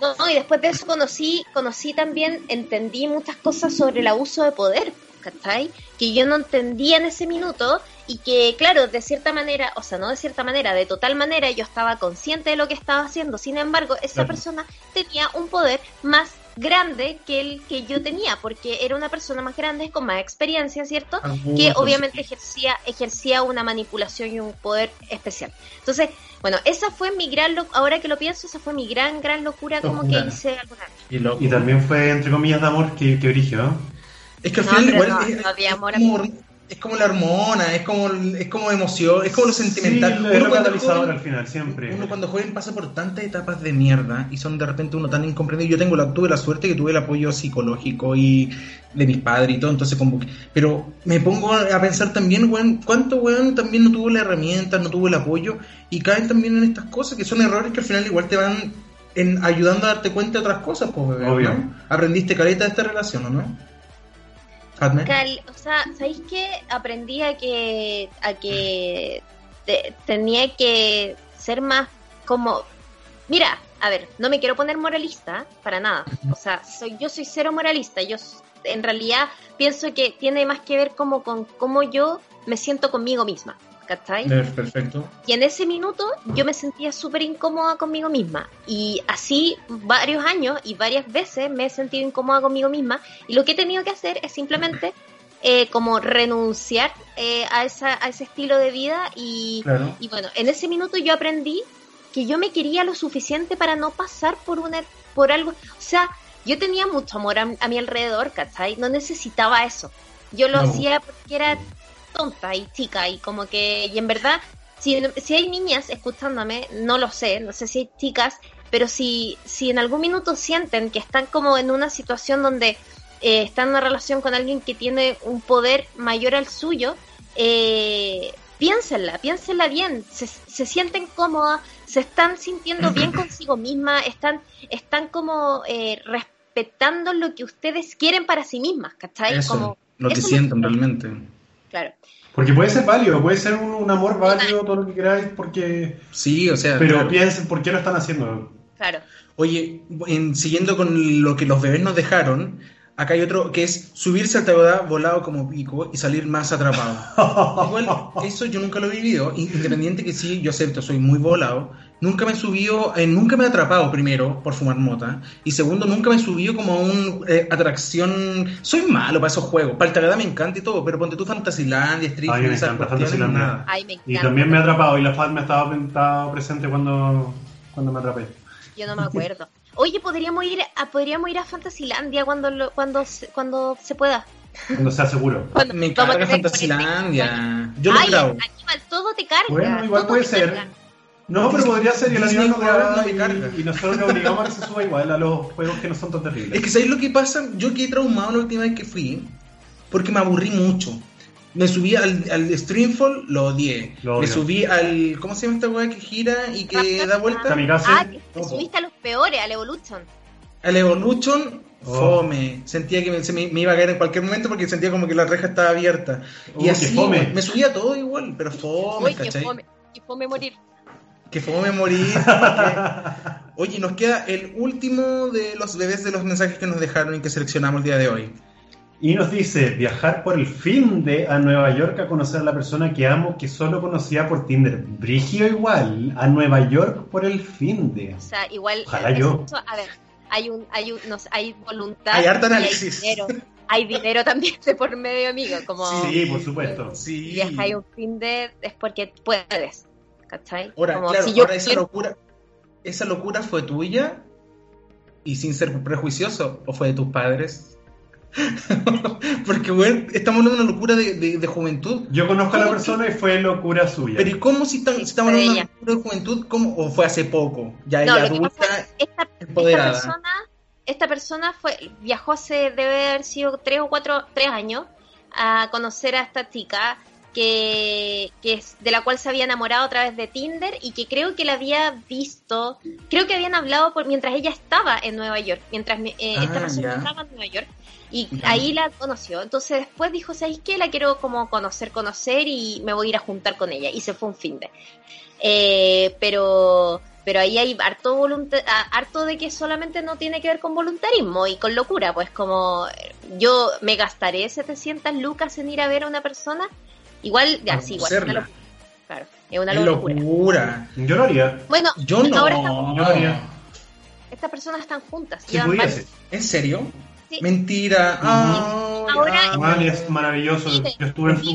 No, no, y después de eso conocí, conocí también, entendí muchas cosas sobre el abuso de poder, ¿cachai? Que yo no entendía en ese minuto y que, claro, de cierta manera, o sea, no de cierta manera, de total manera, yo estaba consciente de lo que estaba haciendo. Sin embargo, esa Claro. persona tenía un poder más grande que el que yo tenía, porque era una persona más grande, con más experiencia, ¿cierto? que Abusos. obviamente ejercía, ejercía una manipulación y un poder especial. Entonces, bueno, esa fue mi gran, lo- ahora que lo pienso, esa fue mi gran, gran locura como que hice alguna vez. Y. Y también fue, entre comillas, de amor que, que origen, ¿no? Es que al No, final igual no, es, no había es como, es es como la hormona, es como, es como emoción, es como lo sentimental. Sí, Uno cuando joven- al final, siempre. Uno cuando joven pasa por tantas etapas de mierda y son de repente uno tan incomprendido. Yo tengo la, tuve la suerte que tuve el apoyo psicológico y de mis padres y todo, entonces como que- pero me pongo a pensar también, weón, cuánto weón también no tuvo la herramienta, no tuvo el apoyo y caen también en estas cosas que son errores que al final igual te van en, ayudando a darte cuenta de otras cosas, pues bebé, Obvio. ¿no? Aprendiste careta de esta relación, ¿o no? Cal- o sea, ¿sabéis qué? Aprendí a que, a que te- tenía que ser más como... Mira, a ver, no me quiero poner moralista, para nada. O sea, soy, yo soy cero moralista. Yo en realidad pienso que tiene más que ver como con cómo yo me siento conmigo misma. ¿Cachai? Perfecto. Y en ese minuto yo me sentía súper incómoda conmigo misma. Y así varios años y varias veces me he sentido incómoda conmigo misma. Y lo que he tenido que hacer es simplemente eh, como renunciar eh, a, esa, a ese estilo de vida. Y, Claro. y bueno, en ese minuto yo aprendí que yo me quería lo suficiente para no pasar por, una, por algo. O sea, yo tenía mucho amor a, a mi alrededor, ¿cachai? No necesitaba eso. Yo lo No. hacía porque era tonta y chica y como que, y en verdad, si, si hay niñas escuchándome, no lo sé, no sé si hay chicas, pero si, si en algún minuto sienten que están como en una situación donde eh, están en una relación con alguien que tiene un poder mayor al suyo, eh, piénsenla, piénsenla bien, se, se sienten cómodas, se están sintiendo bien consigo misma, están, están como eh, respetando lo que ustedes quieren para sí mismas, ¿cachai? Eso, como, lo que sienten realmente. Claro. Porque puede ser válido, puede ser un, un amor válido, todo lo que queráis, porque... Sí, o sea, Pero claro. piensen, ¿por qué lo están haciendo? Claro. Oye, en- siguiendo con lo que los bebés nos dejaron, acá hay otro que es subirse al tabudá volado como pico y salir más atrapado. Igual, eso yo nunca lo he vivido, in- independiente que sí, yo acepto, soy muy volado. Nunca me he subido, eh, nunca me he atrapado primero por fumar mota y segundo, nunca me he subido como a una atracción. Soy malo para esos juegos, para el tabudá me encanta y todo, pero ponte tú Fantasylandia, Street A mí me esas encanta cuestiones, Fantasylandia. nada. Ay, me Y también me ha atrapado, y la FAD me estaba, estaba presente cuando, cuando me atrapé. Yo no me acuerdo. Oye, podríamos ir a, podríamos ir a Fantasylandia cuando lo, cuando se, cuando se pueda. Cuando sea seguro. Cuando Me carga tener Fantasylandia. Yo lo Ay, grabo. Aníbal, todo te carga. Bueno, igual puede ser. carga. No, pero podría ser, y el avión no graba y, y nosotros le obligamos a que se suba igual a los juegos que no son tan terribles. Es que ¿sabéis lo que pasa? Yo quedé traumado la última vez que fui porque me aburrí mucho. Me subí al, al Streamfall, lo odié. Lo me subí al. ¿Cómo se llama esta weá que gira y que da vuelta? Kamikaze. Ah, que te subiste a los peores, al Evolution. Al Evolution, Oh. fome. Sentía que me, se me, me iba a caer en cualquier momento porque sentía como que la reja estaba abierta. Oh, y qué así, fome. me subía todo igual, pero fome, Uy, que ¿cachai? fome, que fome morir. Que fome morir. Oye, nos queda el último de los bebés de los mensajes que nos dejaron y que seleccionamos el día de hoy. Y nos dice, viajar por el fin de a Nueva York a conocer a la persona que amo que solo conocía por Tinder. Brigio igual, a Nueva York por el fin de. O sea, igual. Ojalá es- yo. eso- a ver, hay un, hay un, no sé, hay voluntad. Hay harta análisis. Hay dinero, hay dinero también de por medio, amigo. Como Sí, por supuesto. Sí. si viajas un fin de es porque puedes. ¿Cachai? Ahora, Como claro, si yo ahora esa locura, esa locura fue tuya y sin ser prejuicioso, o fue de tus padres. Porque, bueno, estamos hablando de una locura de, de- de juventud. Yo conozco a la ¿Cómo persona y fue locura suya. Pero ¿y cómo si, estamos- si estamos hablando de una locura de juventud? ¿cómo, ¿O fue hace poco? Ya No, ella adulta, esta, esta empoderada. persona, esta persona fue, viajó hace, debe haber sido tres o cuatro, tres años a conocer a esta chica que, que es de la cual se había enamorado a través de Tinder y que creo que la había visto, creo que habían hablado por mientras ella estaba en Nueva York, mientras eh, Ah, esta persona estaba en Nueva York y Ya. ahí la conoció. Entonces después dijo, ¿sabes qué? La quiero como conocer, conocer y me voy a ir a juntar con ella. Y se fue un fin de. Eh, pero pero ahí hay harto harto de que solamente no tiene que ver con voluntarismo y con locura, pues como eh, yo me gastaré 700 lucas en ir a ver a una persona, igual, ya, sí, igual, es una locura. Claro, es una locura. locura. Yo lo haría. Bueno, Yo no. ahora están- Yo lo haría. estas personas están juntas. Si pudiese. ¿En serio? Sí. Mentira. Ay, Ahora- ay. Juan es maravilloso. Vive- Yo estuve en su,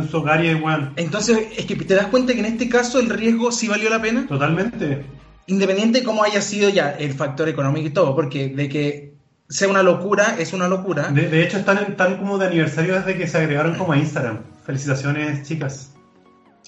en su hogar y Juan. Entonces, es que te das cuenta que en este caso el riesgo sí valió la pena. Totalmente. Independiente de cómo haya sido ya el factor económico y todo, porque de que sea una locura, es una locura. De, de hecho, están, en, tan como de aniversario desde que se agregaron como a Instagram. Felicitaciones, chicas.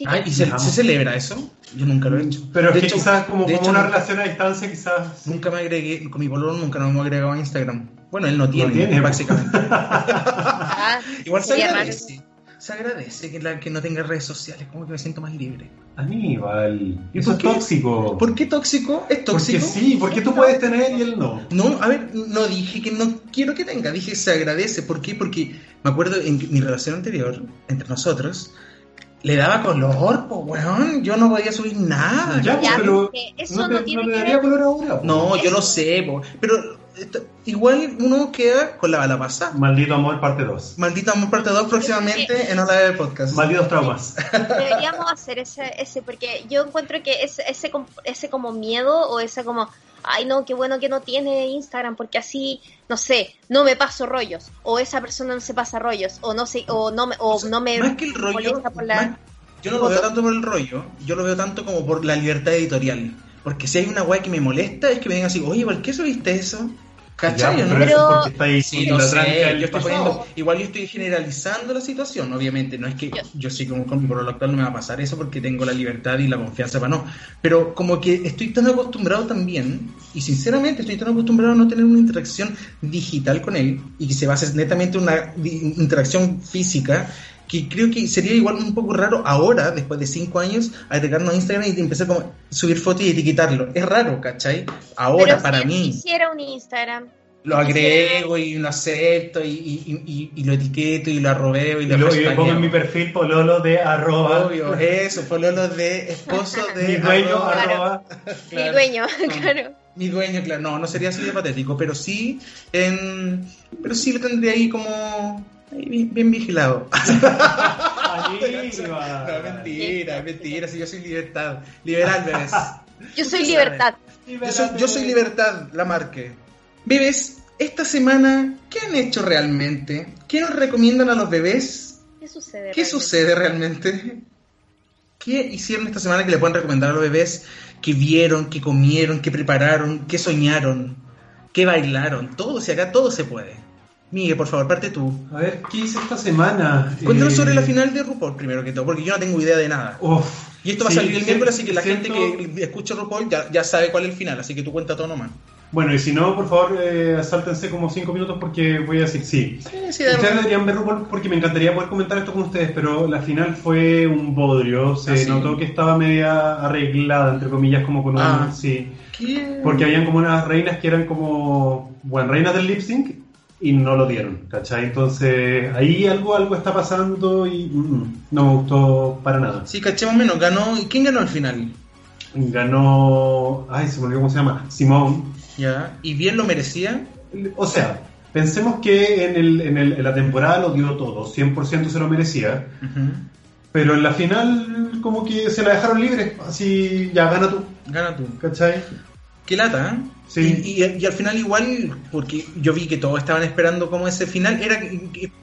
Ay, ¿y se, celebra eso? Yo nunca lo he hecho. Pero de es que hecho, quizás como, como hecho, una no- relación a distancia, quizás... Nunca me agregué, con mi pololo nunca nos hemos agregado a Instagram. Bueno, él no tiene, tiene. básicamente. ah, Igual se agradece. Se agradece que, la, que no tenga redes sociales, como que me siento más libre. Aníbal, ¿Y eso es qué? tóxico. ¿Por qué tóxico? ¿Es tóxico? Porque sí, porque tú puedes tener y él no. No, a ver, no dije que no quiero que tenga, dije se agradece. ¿Por qué? Porque me acuerdo en mi relación anterior, entre nosotros, le daba color, pues, weón. Yo no podía subir nada. Ya, Ya, pero eso no, tiene no que ver- color ahora. po. No, yo lo sé, po, pero esto- igual uno queda con la bala pasada. Maldito amor, parte 2. Maldita Amor parte 2 próximamente en Hora de Podcast. Malditos traumas. Deberíamos hacer ese, ese, porque yo encuentro que ese, ese, ese como miedo o ese como, ay no, qué bueno que no tiene Instagram, porque así, no sé, no me paso rollos, o esa persona no se pasa rollos, o no sé, o no me, o O sea, no me más que el rollo, por la... más- yo no lo veo tanto por el rollo, yo lo veo tanto como por la libertad editorial. Porque si hay una weá que me molesta, es que me digan así, oye, ¿por qué subiste eso? ¿Cachai? Ya, pero, eso Pero- porque está Sí, no sé, yo estoy poniendo, igual yo estoy generalizando la situación, obviamente, no es que Yo- yo sí con, con mi pololo actual no me va a pasar eso porque tengo la libertad y la confianza para no, pero como que estoy tan acostumbrado también, y sinceramente estoy tan acostumbrado a no tener una interacción digital con él, y que se base netamente en una interacción física, que creo que sería igual un poco raro ahora, después de cinco años, agregarnos a Instagram y empezar como a subir fotos y etiquetarlo. Es raro, ¿cachai? Ahora, Pero para si mí hiciera un Instagram, lo agrego y lo acepto y, y- y- y lo etiqueto y lo arrobeo y Y lo luego yo pongo en mi perfil pololo de arroba. Obvio, eso, pololo de esposo de Mi dueño arroba. arroba. mi Claro. dueño, No. claro. Mi dueño, claro, no, no sería así de patético, pero sí, en, pero sí lo tendría ahí como bien, bien vigilado. No, mentira, mentira, si yo soy libertad, liberal, bebés. Yo soy libertad. Yo soy, yo soy libertad, la marque. Bebés, esta semana, ¿qué han hecho realmente? ¿Qué nos recomiendan a los bebés? ¿Qué sucede? ¿Qué realmente? sucede realmente? ¿Qué hicieron esta semana que le pueden recomendar a los bebés? ¿Qué vieron, qué comieron, qué prepararon, qué soñaron, qué bailaron? Todo, si acá todo se puede. Miguel, por favor, parte tú. A ver, ¿qué hice esta semana? Cuéntanos Eh, sobre la final de RuPaul primero que todo, porque yo no tengo idea de nada. Uf, Y esto va sí, a salir el miércoles, así que la siento- gente que escucha RuPaul ya, ya sabe cuál es el final, así que tú cuenta todo nomás. Bueno, y si no, por favor, eh, sáltense como 5 minutos porque voy a decir sí. Sí, sí, Ustedes de- deberían ver RuPaul porque me encantaría poder comentar esto con ustedes, pero la final fue un bodrio. Se ¿Ah, notó que estaba media arreglada, entre comillas, como con un... Ah. Sí. ¿Qué? Porque habían como unas reinas que eran como, bueno, reinas del lip sync y no lo dieron, ¿cachai? Entonces ahí algo, algo está pasando y mm, no me gustó para nada. Sí, cachemos menos. Ganó. ¿y ¿Quién ganó al final? Ganó, ay, se me olvidó cómo se llama, Simone. Ya. ¿Y bien lo merecía? O sea, pensemos que en, el, en, el- en la temporada lo dio todo, 100% se lo merecía, pero en la final como que se la dejaron libre, así ya gana tú, Gana tú. ¿cachai? Qué lata, ¿eh? Sí. Y, y- y al final igual, porque yo vi que todos estaban esperando como ese final, era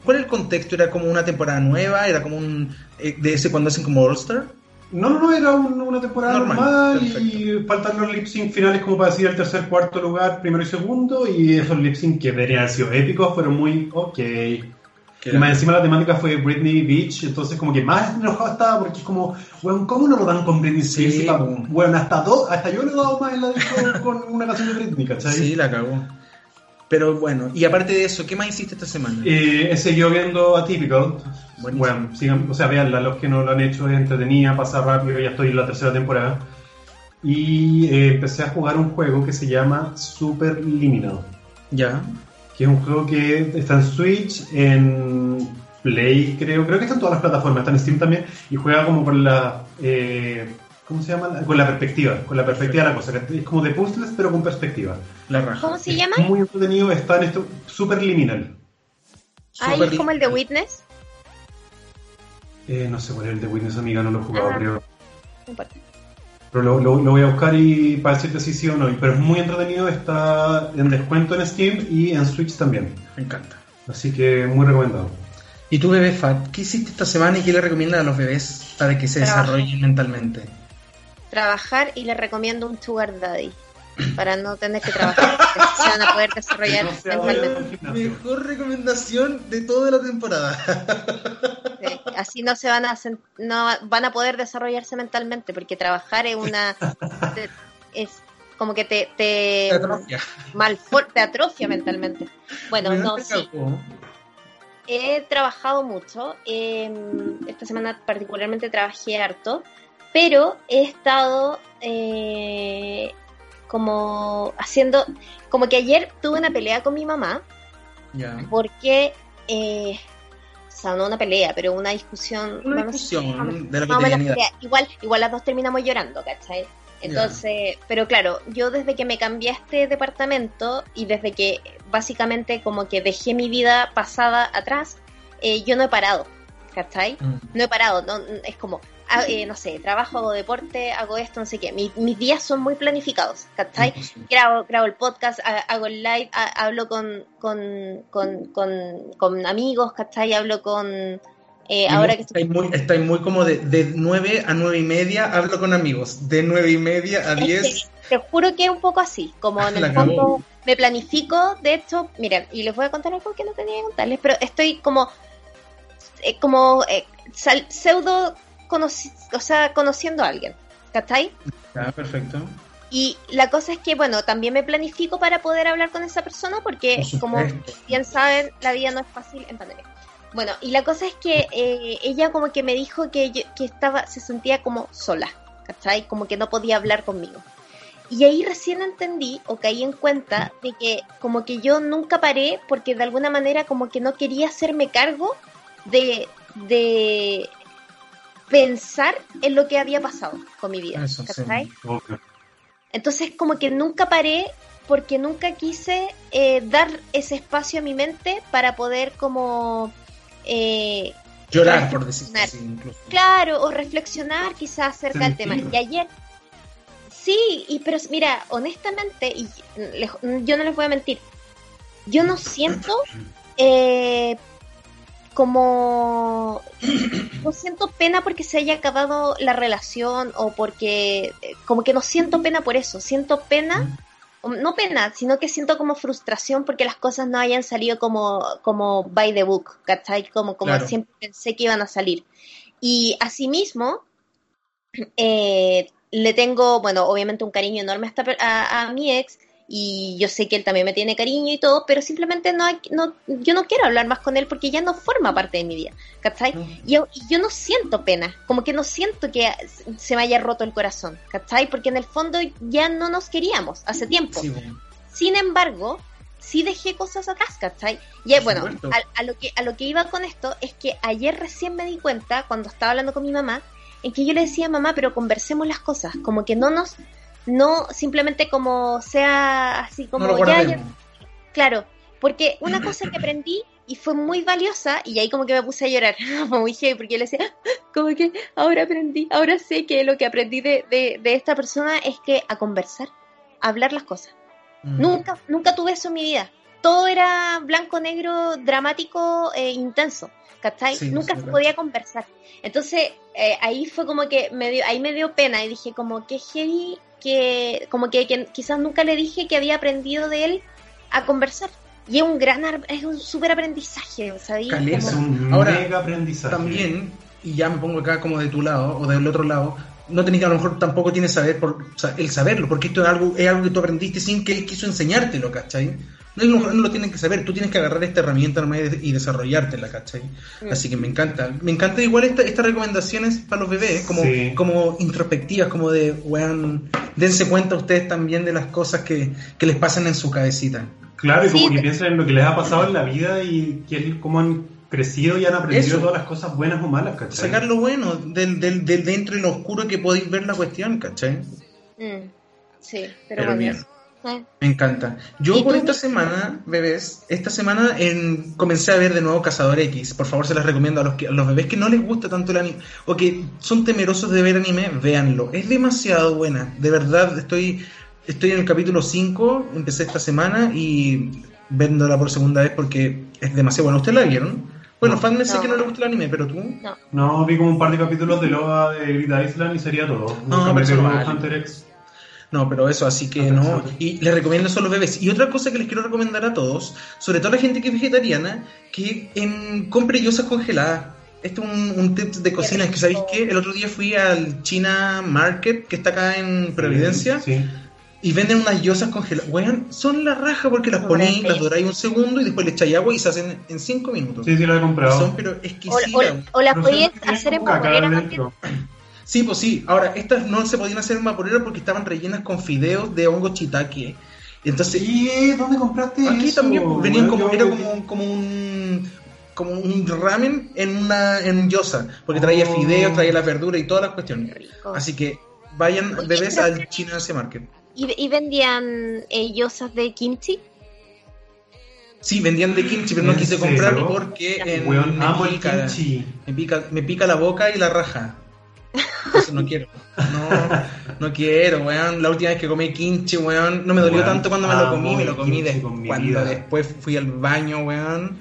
¿cuál era el contexto? ¿Era como una temporada nueva? ¿Era como un... eh, de ese cuando hacen como All Star? No, no, no, era un- una temporada Normal, y faltan los lip sync finales como para decir el tercer, cuarto lugar, primero y segundo, y esos lip sync que deberían haber sido épicos, fueron muy ok. Y más encima la temática fue Britney Beach, entonces como que más enojado estaba porque es como, weón, ¿cómo no lo dan con Britney Sí, Spears? Po. Weón, hasta, dos, hasta yo le he dado más en la disco con una canción de Britney, ¿cachai? Sí, la cagó. Pero bueno, y aparte de eso, ¿qué más hiciste esta semana? Eh, he seguido viendo Atypical. Buenísimo. Bueno, sigan, o sea, veanla, los que no lo han hecho es entretenida, pasa rápido, ya estoy en la tercera temporada. Y eh, empecé a jugar un juego que se llama Superliminal, Ya. Que es un juego que está en Switch, en Play, creo, creo que está en todas las plataformas, está en Steam también, y juega como con la... eh, ¿Cómo se llama? Con la perspectiva, con la perspectiva de la cosa, es como de puzzles, pero con perspectiva. La raja. ¿Cómo se Es llama? Muy entretenido, está en esto, Superliminal. Ah, Super es como el de Witness. Eh, no sé cuál es el de Witness Amiga, no lo he jugado, Ah. creo. No importa. Pero lo, lo- lo voy a buscar y para decirte si sí o no. Pero es muy entretenido, está en descuento en Steam y en Switch también. Me encanta. Así que muy recomendado. ¿Y tú, bebé Fat, qué hiciste esta semana y qué le recomiendas a los bebés para que se Trabajar. desarrollen mentalmente? Trabajar y le recomiendo un Sugar Daddy. Para no tener que trabajar. se van a poder desarrollar No mentalmente. Mejor recomendación de toda la temporada. Sí, Así no se van a no van a poder desarrollarse mentalmente, porque trabajar es una te- es como que te te, Te atrofia. malfor- te atrofia mentalmente. Bueno, no, sí, he trabajado mucho. eh, esta semana particularmente trabajé harto, pero he estado eh, como haciendo, como que ayer tuve una pelea con mi mamá Ya. porque, eh, o sea, no una pelea, pero una discusión. Una vamos- discusión de la. Igual, igual las dos terminamos llorando, ¿cachai? Entonces, pero claro, yo desde que me cambié a este departamento y desde que básicamente como que dejé mi vida pasada atrás, eh, yo no he parado, ¿cachai? Mm. No he parado, no, es como, eh, no sé, trabajo, hago deporte, hago esto, no sé qué. Mi- mis días son muy planificados, ¿cachai? Imposible. grabo, grabo el podcast, ha- hago el live, ha- hablo con, con, con, con, con amigos, ¿cachai? Hablo con... eh, ahora que estoy... muy, estáis muy como de, de 9 a 9 y media hablo con amigos. De 9 y media a Es que 10. te juro que es un poco así, como en La el fondo me planifico, de hecho, miren, y les voy a contar algo que no tenía que contarles, pero estoy como, eh, como eh, sal- pseudo, conoci- o sea, conociendo a alguien, ¿cachai? Ya, perfecto. Y la cosa es que, bueno, también me planifico para poder hablar con esa persona porque, Por como bien saben, la vida no es fácil en pandemia. Bueno, y la cosa es que eh, ella como que me dijo que, yo- que estaba, se sentía como sola, ¿cachai? Como que no podía hablar conmigo. Y ahí recién entendí o caí en cuenta de que como que yo nunca paré porque de alguna manera como que no quería hacerme cargo de, de pensar en lo que había pasado con mi vida, Eso, sí. Entonces como que nunca paré porque nunca quise eh, dar ese espacio a mi mente para poder como, eh, Llorar, por decirlo así, incluso. claro, o reflexionar quizás acerca del tema. Y ayer, sí, y pero mira, honestamente, y yo no les voy a mentir, yo no siento eh, como no siento pena porque se haya acabado la relación o porque eh, como que no siento pena por eso, siento pena, no pena, sino que siento como frustración porque las cosas no hayan salido como, como by the book, ¿cachai? Como, como Claro. siempre pensé que iban a salir. Y asimismo, eh, le tengo, bueno, obviamente un cariño enorme a, a, a mi ex y yo sé que él también me tiene cariño y todo, pero simplemente no, hay- no yo no quiero hablar más con él porque ya no forma parte de mi vida, ¿cachai? Y yo, yo no siento pena, como que no siento que se me haya roto el corazón, ¿cachai? Porque en el fondo ya no nos queríamos hace tiempo. Sí, bueno. Sin embargo, sí dejé cosas atrás, ¿cachai? Y bueno, a, a lo que, a lo que iba con esto es que ayer recién me di cuenta, cuando estaba hablando con mi mamá, en que yo le decía, mamá, pero conversemos las cosas, como que no nos, no simplemente como sea así como, no ya, ya. Claro, porque una cosa que aprendí y fue muy valiosa, y ahí como que me puse a llorar, muy heavy, porque yo le decía, "Ah, como que ahora aprendí, ahora sé que lo que aprendí de, de, de esta persona es que a conversar, a hablar las cosas. Mm. Nunca, nunca tuve eso en mi vida. Todo era blanco, negro, dramático, e intenso. ¿Cachai? Sí, Nunca sí, se podía conversar. Entonces, eh, ahí fue como que me dio, ahí me dio pena y dije como que heavy, que como que, que quizás nunca le dije que había aprendido de él a conversar. Y es un gran, ar- es un súper aprendizaje, ¿sabes? Es Como- un Ahora, mega aprendizaje. También, y ya me pongo acá como de tu lado o del otro lado, no tenés que a lo mejor tampoco tienes saber por, o sea, el saberlo, porque esto es algo, es algo que tú aprendiste sin que él quiso enseñártelo, ¿cachai? No, no, no lo tienen que saber, tú tienes que agarrar esta herramienta y, y desarrollártela, ¿cachai? Mm. Así que me encanta. Me encanta igual esta, estas recomendaciones para los bebés, como, Sí. como introspectivas, como de, weón, dense cuenta ustedes también de las cosas que, que les pasan en su cabecita. Claro, y como Sí, que te- piensan en lo que les ha pasado en la vida y que, cómo han crecido y han aprendido Eso. todas las cosas buenas o malas, ¿cachai? Sacar lo bueno del, del, del dentro y lo oscuro que podéis ver la cuestión, ¿cachai? Mm, sí, pero, Pero bueno. bien. eh. Me encanta. Yo ¿Y por tú? esta semana, bebés, esta semana en- comencé a ver de nuevo Cazador X. Por favor, se las recomiendo a los, que, a los bebés que no les gusta tanto el anime o que son temerosos de ver anime, véanlo. Es demasiado buena. De verdad, estoy, estoy en el capítulo 5, empecé esta semana y viéndola por segunda vez porque es demasiado buena. ¿Ustedes la vieron? Bueno, No. fan sé No. que no le gusta el anime, pero tú. No, vi como un par de capítulos de Loa de Grid Island y sería todo. No, Nunca pero. Hunter X. No, pero eso, así que no. Y les recomiendo eso a los bebés. Y otra cosa que les quiero recomendar a todos, sobre todo a la gente que es vegetariana, que en, compre yosas congeladas. Este es un, un tip de cocina. Es que sabéis que el otro día fui al China Market, que está acá en Providencia. Sí. Y venden unas yosas congeladas. Weón, son la raja porque las ponéis, las doráis un segundo y después le echáis agua y se hacen en 5 minutos. Sí, sí, lo he comprado. Son pero O, exquisitas. o- o las Pero podías hacer en vaporera también. Sí, pues sí. Ahora, estas no se podían hacer en vaporera porque estaban rellenas con fideos de hongo shiitake. Y entonces, ¿Y dónde compraste aquí eso? también pues, venían Bueno, como, era como, como un como un ramen en una en yosa, porque traía Oh. fideos, traía la verdura y todas las cuestiones. Así que vayan bebés pero- al China Market. ¿Y, y vendían eh, yosas de kimchi? Sí, vendían de kimchi, pero no ¿En quise serio? comprar porque en- me, amo el pica, kimchi. me pica me pica la boca y la raja. Entonces no quiero. No, no quiero, weón. La última vez que comí kimchi, weón, no me dolió Weón, tanto cuando me lo comí, me lo comí de- cuando vida. después fui al baño, weón.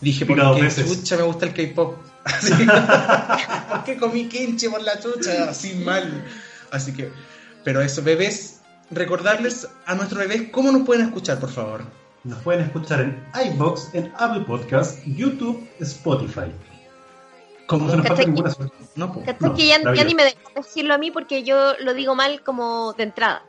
Dije, ¿por qué chucha me gusta el K-pop? Así, ¿Por qué comí kimchi por la chucha? Así mal. Así que, pero eso, bebés, recordarles a nuestros bebés cómo nos pueden escuchar, por favor. Nos pueden escuchar en iBox, en Apple Podcast, YouTube, Spotify. ¿Cómo? No se nos falta ¿Cachai? ninguna suerte. No. ¿Cachai? No, que ya, ni me dejan decirlo a mí porque yo lo digo mal como de entrada.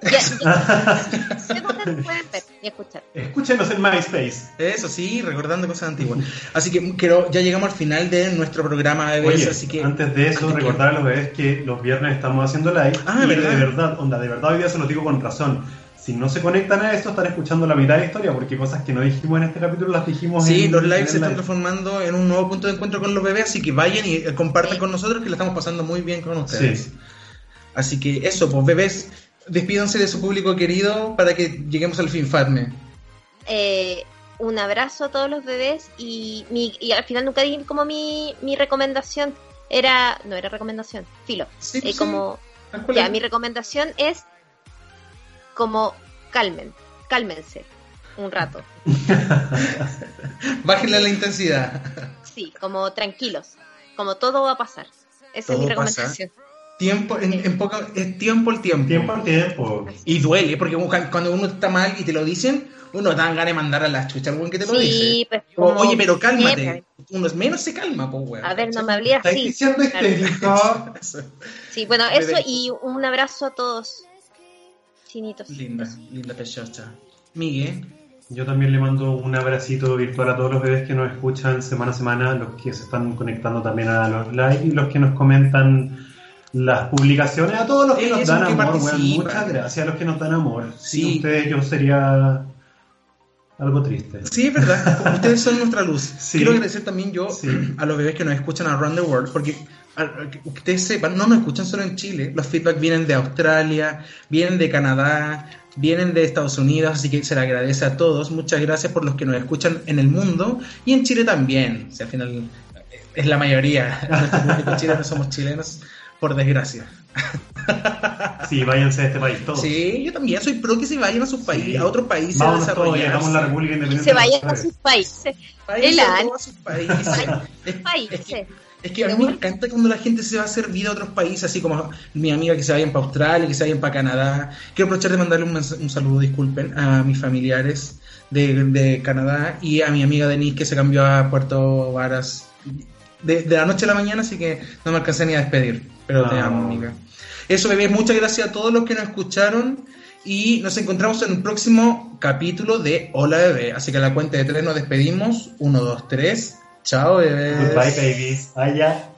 Ya, ya- sé dónde nos pueden ver y escuchar. Escúchenos en MySpace. Eso sí, recordando cosas antiguas. Así que quiero, ya llegamos al final de nuestro programa, bebés. Oye, así que antes de eso, recordar a los bebés que los viernes estamos haciendo live. Ah, y ¿verdad? de verdad, onda, de verdad hoy día se los digo con razón. Si no se conectan a esto, están escuchando la mitad de la historia, porque cosas que no dijimos en este capítulo las dijimos Sí, en los en lives se están live. transformando en un nuevo punto de encuentro con los bebés, así que vayan y compartan Sí. con nosotros que la estamos pasando muy bien con ustedes. Sí. Así que eso, pues bebés, despídanse de su público querido para que lleguemos al fin Fatme. Eh, un abrazo a todos los bebés y, mi, y al final nunca dije como mi, mi recomendación era, no era recomendación, filo. Sí, Eh, sí. como, ya, mi recomendación es como calmen, cálmense un rato. Bájenle la intensidad. Sí, como tranquilos, como todo va a pasar. Esa es mi pasa. Tiempo, en, en poca, es tiempo el tiempo. Tiempo al tiempo. Y duele, porque cuando uno está mal y te lo dicen, uno dan ganas de mandar a la chucha al buen que te lo dice. Sí, pues Como, como Oye, pero cálmate. siempre. Uno es menos se calma, pues, weón. A ver, no me hablé ¿Estáis así. diciendo Claro. histérica? Eso. Sí, bueno, eso y un abrazo a todos. Chinitos. Linda, linda pechocha. Miguel. Yo también le mando un abracito virtual a todos los bebés que nos escuchan semana a semana, los que se están conectando también a los live y los que nos comentan las publicaciones, a todos los que nos dan que amor. Muchas gracias a los que nos dan amor. Sí. Sin ustedes yo sería algo triste. Sí, es verdad. Ustedes son nuestra luz. Sí. Quiero agradecer también yo Sí. a los bebés que nos escuchan around the world, porque a- a- que ustedes sepan, no nos escuchan solo en Chile. Los feedback vienen de Australia, vienen de Canadá, vienen de Estados Unidos, así que se le agradece a todos. Muchas gracias por los que nos escuchan en el mundo y en Chile también. O sea, al final eh, es la mayoría. Nuestro público chileno somos chilenos, por desgracia. Sí, váyanse de este país, todos. Sí, yo también soy pro que se vayan a sus países, Sí. a otros países a hagamos la. República Independiente. Se vayan a sus países. Váyanse a sus países. Es- Países. Es que, es que a mí me encanta cuando la gente se va a hacer vida a otros países, así como mi amiga que se vayan para Australia, que se vayan para Canadá. Quiero aprovechar de mandarle un, un saludo, disculpen, a mis familiares de, de Canadá y a mi amiga Denise que se cambió a Puerto Varas de, de la noche a la mañana, así que no me alcancé ni a despedir. Pero te Ah. amo, amiga. Eso, bebés, muchas gracias a todos los que nos escucharon. Y nos encontramos en el próximo capítulo de Hola Bebé. Así que a la cuenta de tres nos despedimos. Uno, dos, tres. Chao, bebés. Goodbye, babies. Allá.